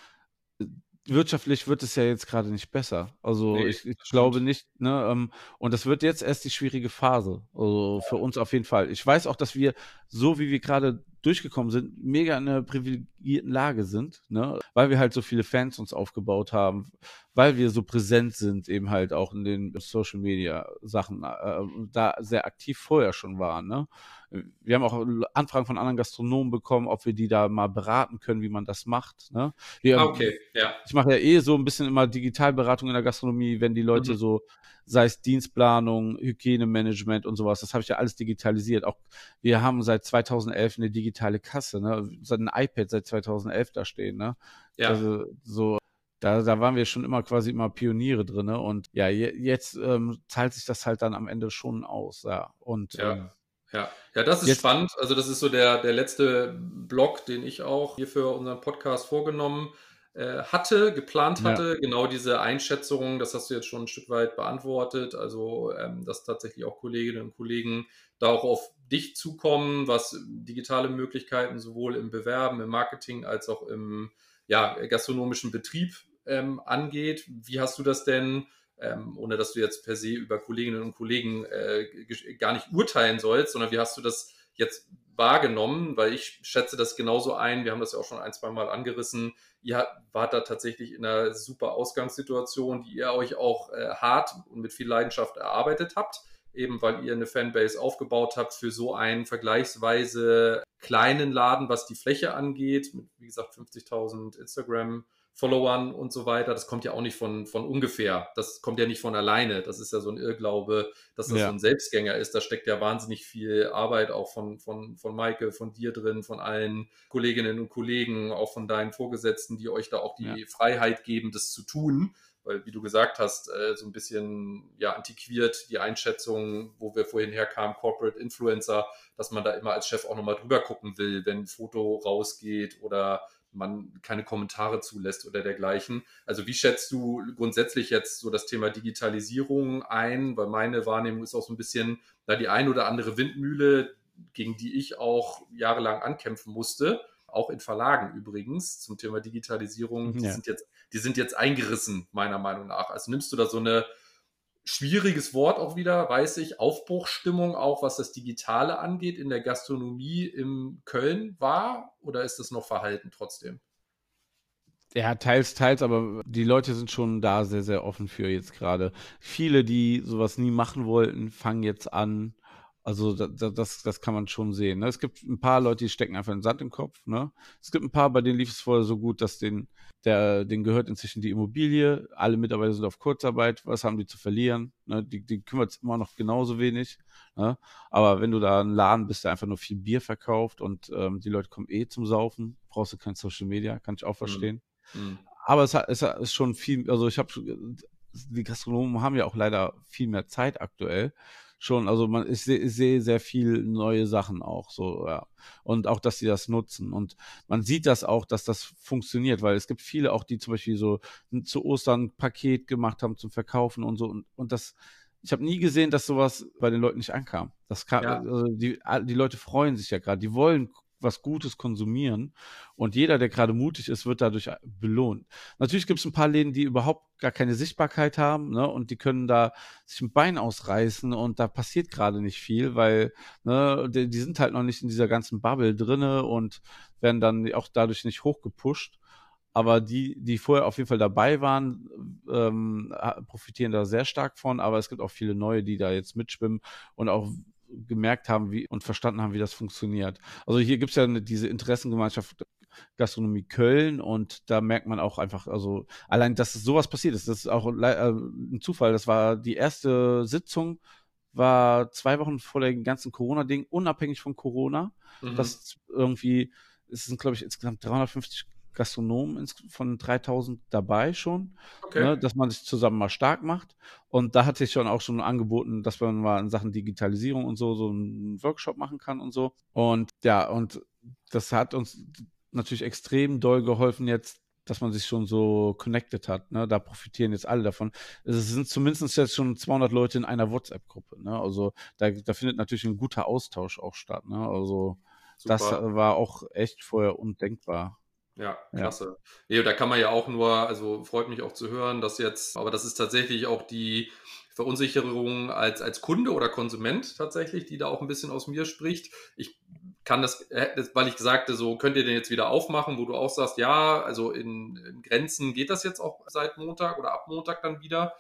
wirtschaftlich wird es ja jetzt gerade nicht besser. Also Nee, ich, ich glaube nicht, ne, ähm, und das wird jetzt erst die schwierige Phase. Also für uns auf jeden Fall. Ich weiß auch, dass wir, so wie wir gerade durchgekommen sind, mega in einer privilegierten Lage sind, ne? Weil wir halt so viele Fans uns aufgebaut haben, weil wir so präsent sind, eben halt auch in den Social Media Sachen, äh, da sehr aktiv vorher schon waren, ne? Wir haben auch Anfragen von anderen Gastronomen bekommen, ob wir die da mal beraten können, wie man das macht. Ne? Wir, Ah, okay, ja. ich mache ja eh so ein bisschen immer Digitalberatung in der Gastronomie, wenn die Leute Mhm. so, sei es Dienstplanung, Hygienemanagement und sowas, das habe ich ja alles digitalisiert. Auch wir haben seit 2011 eine digitale Kasse, ne? Seit ein iPad seit 2011 da stehen, ne? Ja. Also so, da, da waren wir schon immer quasi immer Pioniere drin, ne? Und ja, je, jetzt ähm, zahlt sich das halt dann am Ende schon aus, ja. Und Ja. ähm, Ja, ja, das ist Jetzt- spannend. Also das ist so der, der letzte Blog, den ich auch hier für unseren Podcast vorgenommen äh, hatte, geplant Ja. hatte. Genau diese Einschätzung, das hast du jetzt schon ein Stück weit beantwortet. Also ähm, dass tatsächlich auch Kolleginnen und Kollegen da auch auf dich zukommen, was digitale Möglichkeiten sowohl im Bewerben, im Marketing als auch im ja, gastronomischen Betrieb ähm, angeht. Wie hast du das denn ähm, ohne dass du jetzt per se über Kolleginnen und Kollegen äh, gar nicht urteilen sollst, sondern wie hast du das jetzt wahrgenommen? Weil ich schätze das genauso ein. Wir haben das ja auch schon ein, zwei Mal angerissen. Ihr wart da tatsächlich in einer super Ausgangssituation, die ihr euch auch äh, hart und mit viel Leidenschaft erarbeitet habt. Eben weil ihr eine Fanbase aufgebaut habt für so einen vergleichsweise kleinen Laden, was die Fläche angeht, mit wie gesagt 50.000 Instagram Followern und so weiter. Das kommt ja auch nicht von, von ungefähr. Das kommt ja nicht von alleine. Das ist ja so ein Irrglaube, dass das Ja. so ein Selbstgänger ist. Da steckt ja wahnsinnig viel Arbeit auch von, von, von Maike, von dir drin, von allen Kolleginnen und Kollegen, auch von deinen Vorgesetzten, die euch da auch die Ja. Freiheit geben, das zu tun. Weil, wie du gesagt hast, äh, so ein bisschen ja antiquiert die Einschätzung, wo wir vorhin herkamen, Corporate Influencer, dass man da immer als Chef auch nochmal drüber gucken will, wenn ein Foto rausgeht oder man keine Kommentare zulässt oder dergleichen. Also wie schätzt du grundsätzlich jetzt so das Thema Digitalisierung ein? Weil meine Wahrnehmung ist auch so ein bisschen, da die ein oder andere Windmühle, gegen die ich auch jahrelang ankämpfen musste, auch in Verlagen übrigens zum Thema Digitalisierung, die, Ja. sind, jetzt, die sind jetzt eingerissen, meiner Meinung nach. Also nimmst du da so eine schwieriges Wort auch wieder, weiß ich, Aufbruchsstimmung auch, was das Digitale angeht, in der Gastronomie in Köln war? Oder ist das noch verhalten trotzdem? Ja, teils, teils, aber die Leute sind schon da sehr, sehr offen für jetzt gerade. Viele, die sowas nie machen wollten, fangen jetzt an. Also da, da, das, das kann man schon sehen. Ne? Es gibt ein paar Leute, die stecken einfach den Sand im Kopf. Ne? Es gibt ein paar, bei denen lief es vorher so gut, dass den, der, den gehört inzwischen die Immobilie. Alle Mitarbeiter sind auf Kurzarbeit. Was haben die zu verlieren? Ne? Die, die kümmert es immer noch genauso wenig. Ne? Aber wenn du da ein Laden bist, der einfach nur viel Bier verkauft und ähm, die Leute kommen eh zum Saufen, brauchst du kein Social Media, kann ich auch verstehen. Hm. Aber es, hat, es ist schon viel, also ich habe, die Gastronomen haben ja auch leider viel mehr Zeit aktuell. Schon, also man, ich sehe seh sehr viel neue Sachen auch so, ja. Und auch, dass sie das nutzen. Und man sieht das auch, dass das funktioniert, weil es gibt viele auch, die zum Beispiel so zu Ostern ein Paket gemacht haben zum Verkaufen und so. Und, und das, ich habe nie gesehen, dass sowas bei den Leuten nicht ankam. Das kam, Ja. also die, die Leute freuen sich ja gerade, die wollen was Gutes konsumieren und jeder, der gerade mutig ist, wird dadurch belohnt. Natürlich gibt es ein paar Läden, die überhaupt gar keine Sichtbarkeit haben, ne, und die können da sich ein Bein ausreißen und da passiert gerade nicht viel, weil ne, die, die sind halt noch nicht in dieser ganzen Bubble drinne und werden dann auch dadurch nicht hochgepusht. Aber die, die vorher auf jeden Fall dabei waren, ähm, profitieren da sehr stark von. Aber es gibt auch viele neue, die da jetzt mitschwimmen und auch gemerkt haben wie, und verstanden haben, wie das funktioniert. Also hier gibt es ja eine, diese Interessengemeinschaft Gastronomie Köln und da merkt man auch einfach, also allein, dass sowas passiert ist, das ist auch äh, ein Zufall. Das war die erste Sitzung, war zwei Wochen vor dem ganzen Corona-Ding, unabhängig von Corona. Mhm. Das irgendwie, es sind, glaube ich, insgesamt 350 Gastronomen von 3000 dabei schon, Okay. ne, dass man sich zusammen mal stark macht. Und da hatte ich schon auch schon angeboten, dass man mal in Sachen Digitalisierung und so so einen Workshop machen kann und so. Und ja, und das hat uns natürlich extrem doll geholfen jetzt, dass man sich schon so connected hat. Ne? Da profitieren jetzt alle davon. Es sind zumindest jetzt schon 200 Leute in einer WhatsApp-Gruppe. Ne? Also da, da findet natürlich ein guter Austausch auch statt. Ne? Also das Super. war auch echt vorher undenkbar. Ja, klasse. Ja. Nee, da kann man ja auch nur, also freut mich auch zu hören, dass jetzt, aber das ist tatsächlich auch die Verunsicherung als, als Kunde oder Konsument tatsächlich, die da auch ein bisschen aus mir spricht. Ich kann das, äh, weil ich sagte, so könnt ihr den jetzt wieder aufmachen, wo du auch sagst, ja, also in, in Grenzen geht das jetzt auch seit Montag oder ab Montag dann wieder.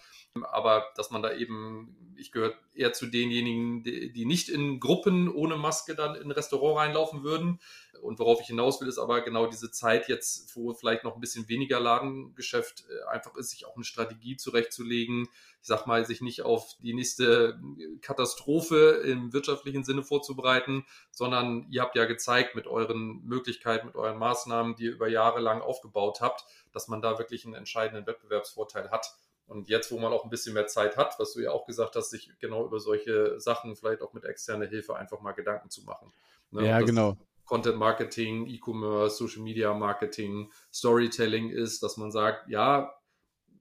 Aber dass man da eben, ich gehöre eher zu denjenigen, die, nicht in Gruppen ohne Maske dann in ein Restaurant reinlaufen würden. Und worauf ich hinaus will, ist aber genau diese Zeit jetzt, wo vielleicht noch ein bisschen weniger Ladengeschäft äh, einfach ist, sich auch eine Strategie zurechtzulegen. Ich sag mal, sich nicht auf die nächste Katastrophe im wirtschaftlichen Sinne vorzubereiten, sondern ihr habt ja gezeigt mit euren Möglichkeiten, mit euren Maßnahmen, die ihr über Jahre lang aufgebaut habt, dass man da wirklich einen entscheidenden Wettbewerbsvorteil hat. Und jetzt, wo man auch ein bisschen mehr Zeit hat, was du ja auch gesagt hast, sich genau über solche Sachen vielleicht auch mit externer Hilfe einfach mal Gedanken zu machen. Ne? Ja, genau. Content Marketing, E-Commerce, Social Media Marketing, Storytelling ist, dass man sagt, ja,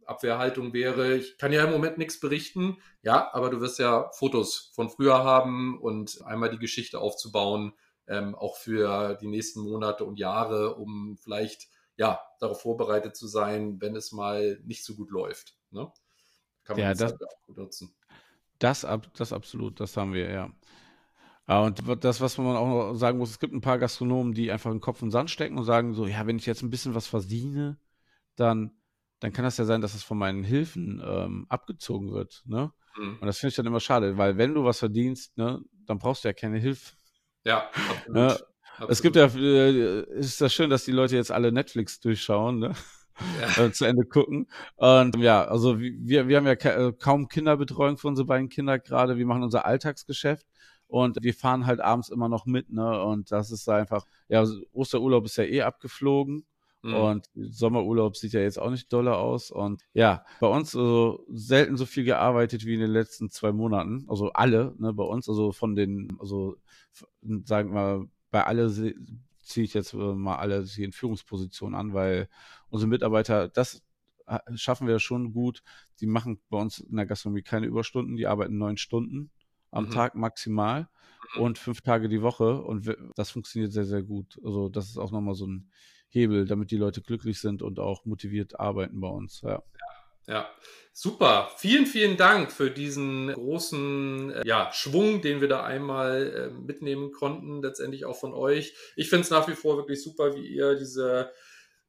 Abwehrhaltung wäre, ich kann ja im Moment nichts berichten, ja, aber du wirst ja Fotos von früher haben und einmal die Geschichte aufzubauen, ähm, auch für die nächsten Monate und Jahre, um vielleicht ja darauf vorbereitet zu sein, wenn es mal nicht so gut läuft. Ne? Kann man ja, das, auch gut nutzen. Das, das absolut, das haben wir, ja. Ja, und das, was man auch noch sagen muss, es gibt ein paar Gastronomen, die einfach den Kopf in den Sand stecken und sagen so, ja, wenn ich jetzt ein bisschen was verdiene, dann, dann kann das ja sein, dass es von meinen Hilfen ähm, abgezogen wird. Ne? Mhm. Und das finde ich dann immer schade, weil wenn du was verdienst, ne, dann brauchst du ja keine Hilfe. Ja, absolut. Ne? absolut. Es gibt ja, äh, ist das schön, dass die Leute jetzt alle Netflix durchschauen, ne? Ja. Äh, zu Ende gucken. Und ja, also wir, wir haben ja äh, kaum Kinderbetreuung für unsere beiden Kinder gerade. Wir machen unser Alltagsgeschäft und wir fahren halt abends immer noch mit, ne? Und das ist einfach, ja, Osterurlaub ist ja eh abgeflogen. Mhm. Und Sommerurlaub sieht ja jetzt auch nicht doller aus. Und ja, bei uns also selten so viel gearbeitet wie in den letzten zwei Monaten. Also alle, ne, bei uns, also von den, also sagen wir, bei alle ziehe ich jetzt mal alle hier in Führungspositionen an, weil unsere Mitarbeiter, das äh, schaffen wir schon gut. Die machen bei uns in der Gastronomie keine Überstunden, die arbeiten neun Stunden am mhm. Tag maximal mhm. und fünf Tage die Woche und das funktioniert sehr, sehr gut. Also das ist auch nochmal so ein Hebel, damit die Leute glücklich sind und auch motiviert arbeiten bei uns. Ja. Ja, super. Vielen, vielen Dank für diesen großen äh, ja, Schwung, den wir da einmal äh, mitnehmen konnten, letztendlich auch von euch. Ich finde es nach wie vor wirklich super, wie ihr diese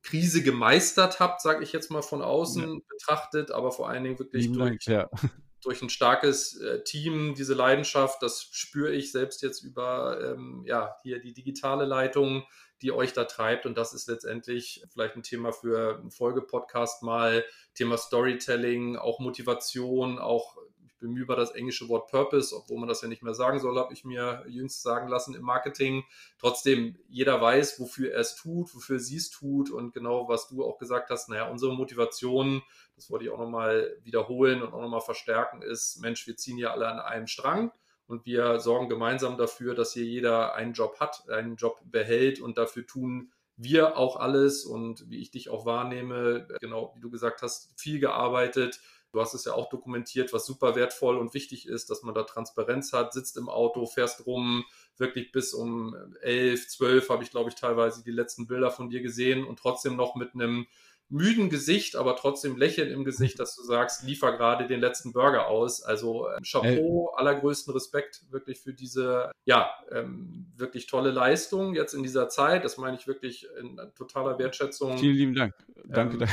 Krise gemeistert habt, sage ich jetzt mal von außen ja. betrachtet, aber vor allen Dingen wirklich durch, Dank, ja. durch ein starkes äh, Team, diese Leidenschaft, das spüre ich selbst jetzt über ähm, ja, hier die digitale Leitung die euch da treibt. Und das ist letztendlich vielleicht ein Thema für einen Folgepodcast mal. Thema Storytelling, auch Motivation, auch ich bemühe über das englische Wort Purpose, obwohl man das ja nicht mehr sagen soll, habe ich mir jüngst sagen lassen im Marketing. Trotzdem, jeder weiß, wofür er es tut, wofür sie es tut und genau, was du auch gesagt hast, naja, unsere Motivation, das wollte ich auch nochmal wiederholen und auch nochmal verstärken, ist, Mensch, wir ziehen ja alle an einem Strang und wir sorgen gemeinsam dafür, dass hier jeder einen Job hat, einen Job behält und dafür tun wir auch alles und wie ich dich auch wahrnehme, genau wie du gesagt hast, viel gearbeitet. Du hast es ja auch dokumentiert, was super wertvoll und wichtig ist, dass man da Transparenz hat, sitzt im Auto, fährst rum, wirklich bis um elf, zwölf habe ich, glaube ich, teilweise die letzten Bilder von dir gesehen und trotzdem noch mit einem müden Gesicht, aber trotzdem Lächeln im Gesicht, dass du sagst, liefer gerade den letzten Burger aus. Also äh, Chapeau, äh. allergrößten Respekt wirklich für diese, ja, ähm, wirklich tolle Leistung jetzt in dieser Zeit. Das meine ich wirklich in totaler Wertschätzung. Vielen lieben Dank. Danke. Ähm,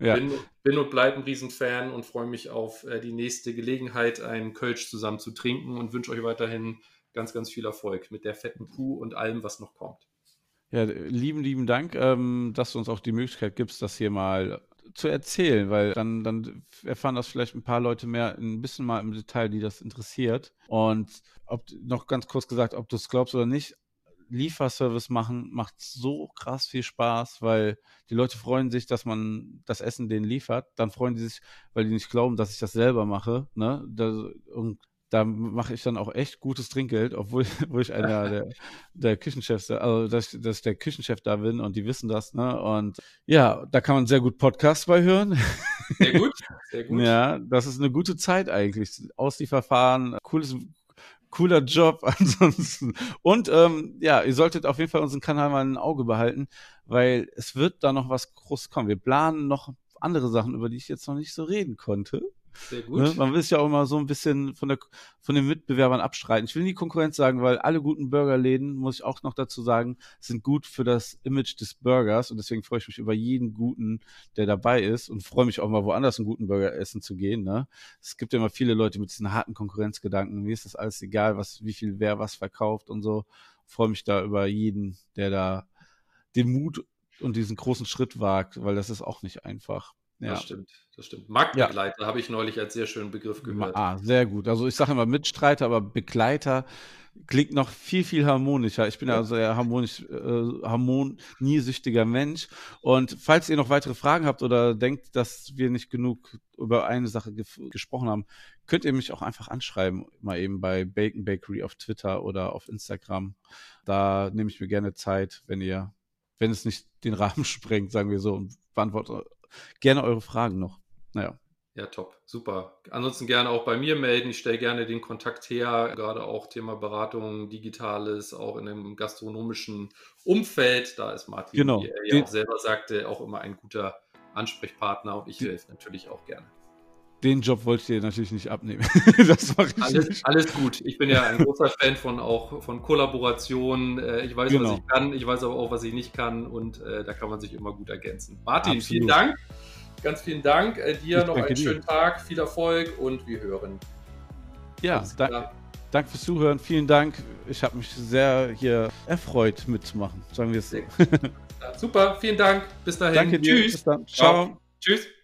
ja. bin, bin, und bleibe ein Riesenfan und freue mich auf äh, die nächste Gelegenheit, einen Kölsch zusammen zu trinken und wünsche euch weiterhin ganz, ganz viel Erfolg mit der fetten Kuh und allem, was noch kommt. Ja, lieben, lieben Dank, ähm, dass du uns auch die Möglichkeit gibst, das hier mal zu erzählen, weil dann, dann erfahren das vielleicht ein paar Leute mehr, ein bisschen mal im Detail, die das interessiert. Und ob, noch ganz kurz gesagt, ob du es glaubst oder nicht, Lieferservice machen macht so krass viel Spaß, weil die Leute freuen sich, dass man das Essen denen liefert. Dann freuen die sich, weil die nicht glauben, dass ich das selber mache. Ne? Und da mache ich dann auch echt gutes Trinkgeld, obwohl wo ich einer der, der Küchenchefs, also dass, dass ich der Küchenchef da bin und die wissen das, ne? Und ja, da kann man sehr gut Podcasts bei hören. Sehr gut, sehr gut. ja, das ist eine gute Zeit eigentlich. Auslieferfahren, cooles, cooler Job ansonsten. Und ähm, ja, ihr solltet auf jeden Fall unseren Kanal mal ein Auge behalten, weil es wird da noch was groß kommen. Wir planen noch andere Sachen, über die ich jetzt noch nicht so reden konnte. Sehr gut. Ne? Man will es ja auch immer so ein bisschen von, der, von den Mitbewerbern abstreiten. Ich will nie Konkurrenz sagen, weil alle guten Burgerläden, muss ich auch noch dazu sagen, sind gut für das Image des Burgers und deswegen freue ich mich über jeden guten, der dabei ist und freue mich auch mal woanders einen guten Burger essen zu gehen. Ne? Es gibt ja immer viele Leute mit diesen harten Konkurrenzgedanken. Mir ist das alles egal, was, wie viel wer was verkauft und so. Freue mich da über jeden, der da den Mut und diesen großen Schritt wagt, weil das ist auch nicht einfach. Ja. Das stimmt, das stimmt. Marktbegleiter ja. habe ich neulich als sehr schönen Begriff gehört. Ah, sehr gut. Also ich sage immer Mitstreiter, aber Begleiter klingt noch viel, viel harmonischer. Ich bin ja also eher harmonisch, äh, harmoniesüchtiger Mensch. Und falls ihr noch weitere Fragen habt oder denkt, dass wir nicht genug über eine Sache ge gesprochen haben, könnt ihr mich auch einfach anschreiben, mal eben bei Bacon Bakery auf Twitter oder auf Instagram. Da nehme ich mir gerne Zeit, wenn ihr, wenn es nicht den Rahmen sprengt, sagen wir so, und beantworte gerne eure Fragen noch. Naja. Ja, top, super. Ansonsten gerne auch bei mir melden. Ich stelle gerne den Kontakt her, gerade auch Thema Beratung, Digitales, auch in einem gastronomischen Umfeld. Da ist Martin, genau. wie er ja auch selber sagte, auch immer ein guter Ansprechpartner und ich helfe natürlich auch gerne. Den Job wollte ich dir natürlich nicht abnehmen. das mache ich alles, nicht. alles gut. Ich bin ja ein großer Fan von auch von Kollaboration. Äh, ich weiß, genau. was ich kann, ich weiß aber auch, was ich nicht kann und äh, da kann man sich immer gut ergänzen. Martin, Absolut. vielen Dank. Ganz vielen Dank. Äh, dir ich noch einen dir. schönen Tag, viel Erfolg und wir hören. Ja, danke. Danke fürs Zuhören. Vielen Dank. Ich habe mich sehr hier erfreut mitzumachen, sagen wir es so. Super, vielen Dank. Bis dahin. Danke dir. Tschüss. Bis. Ciao. Ciao. Tschüss.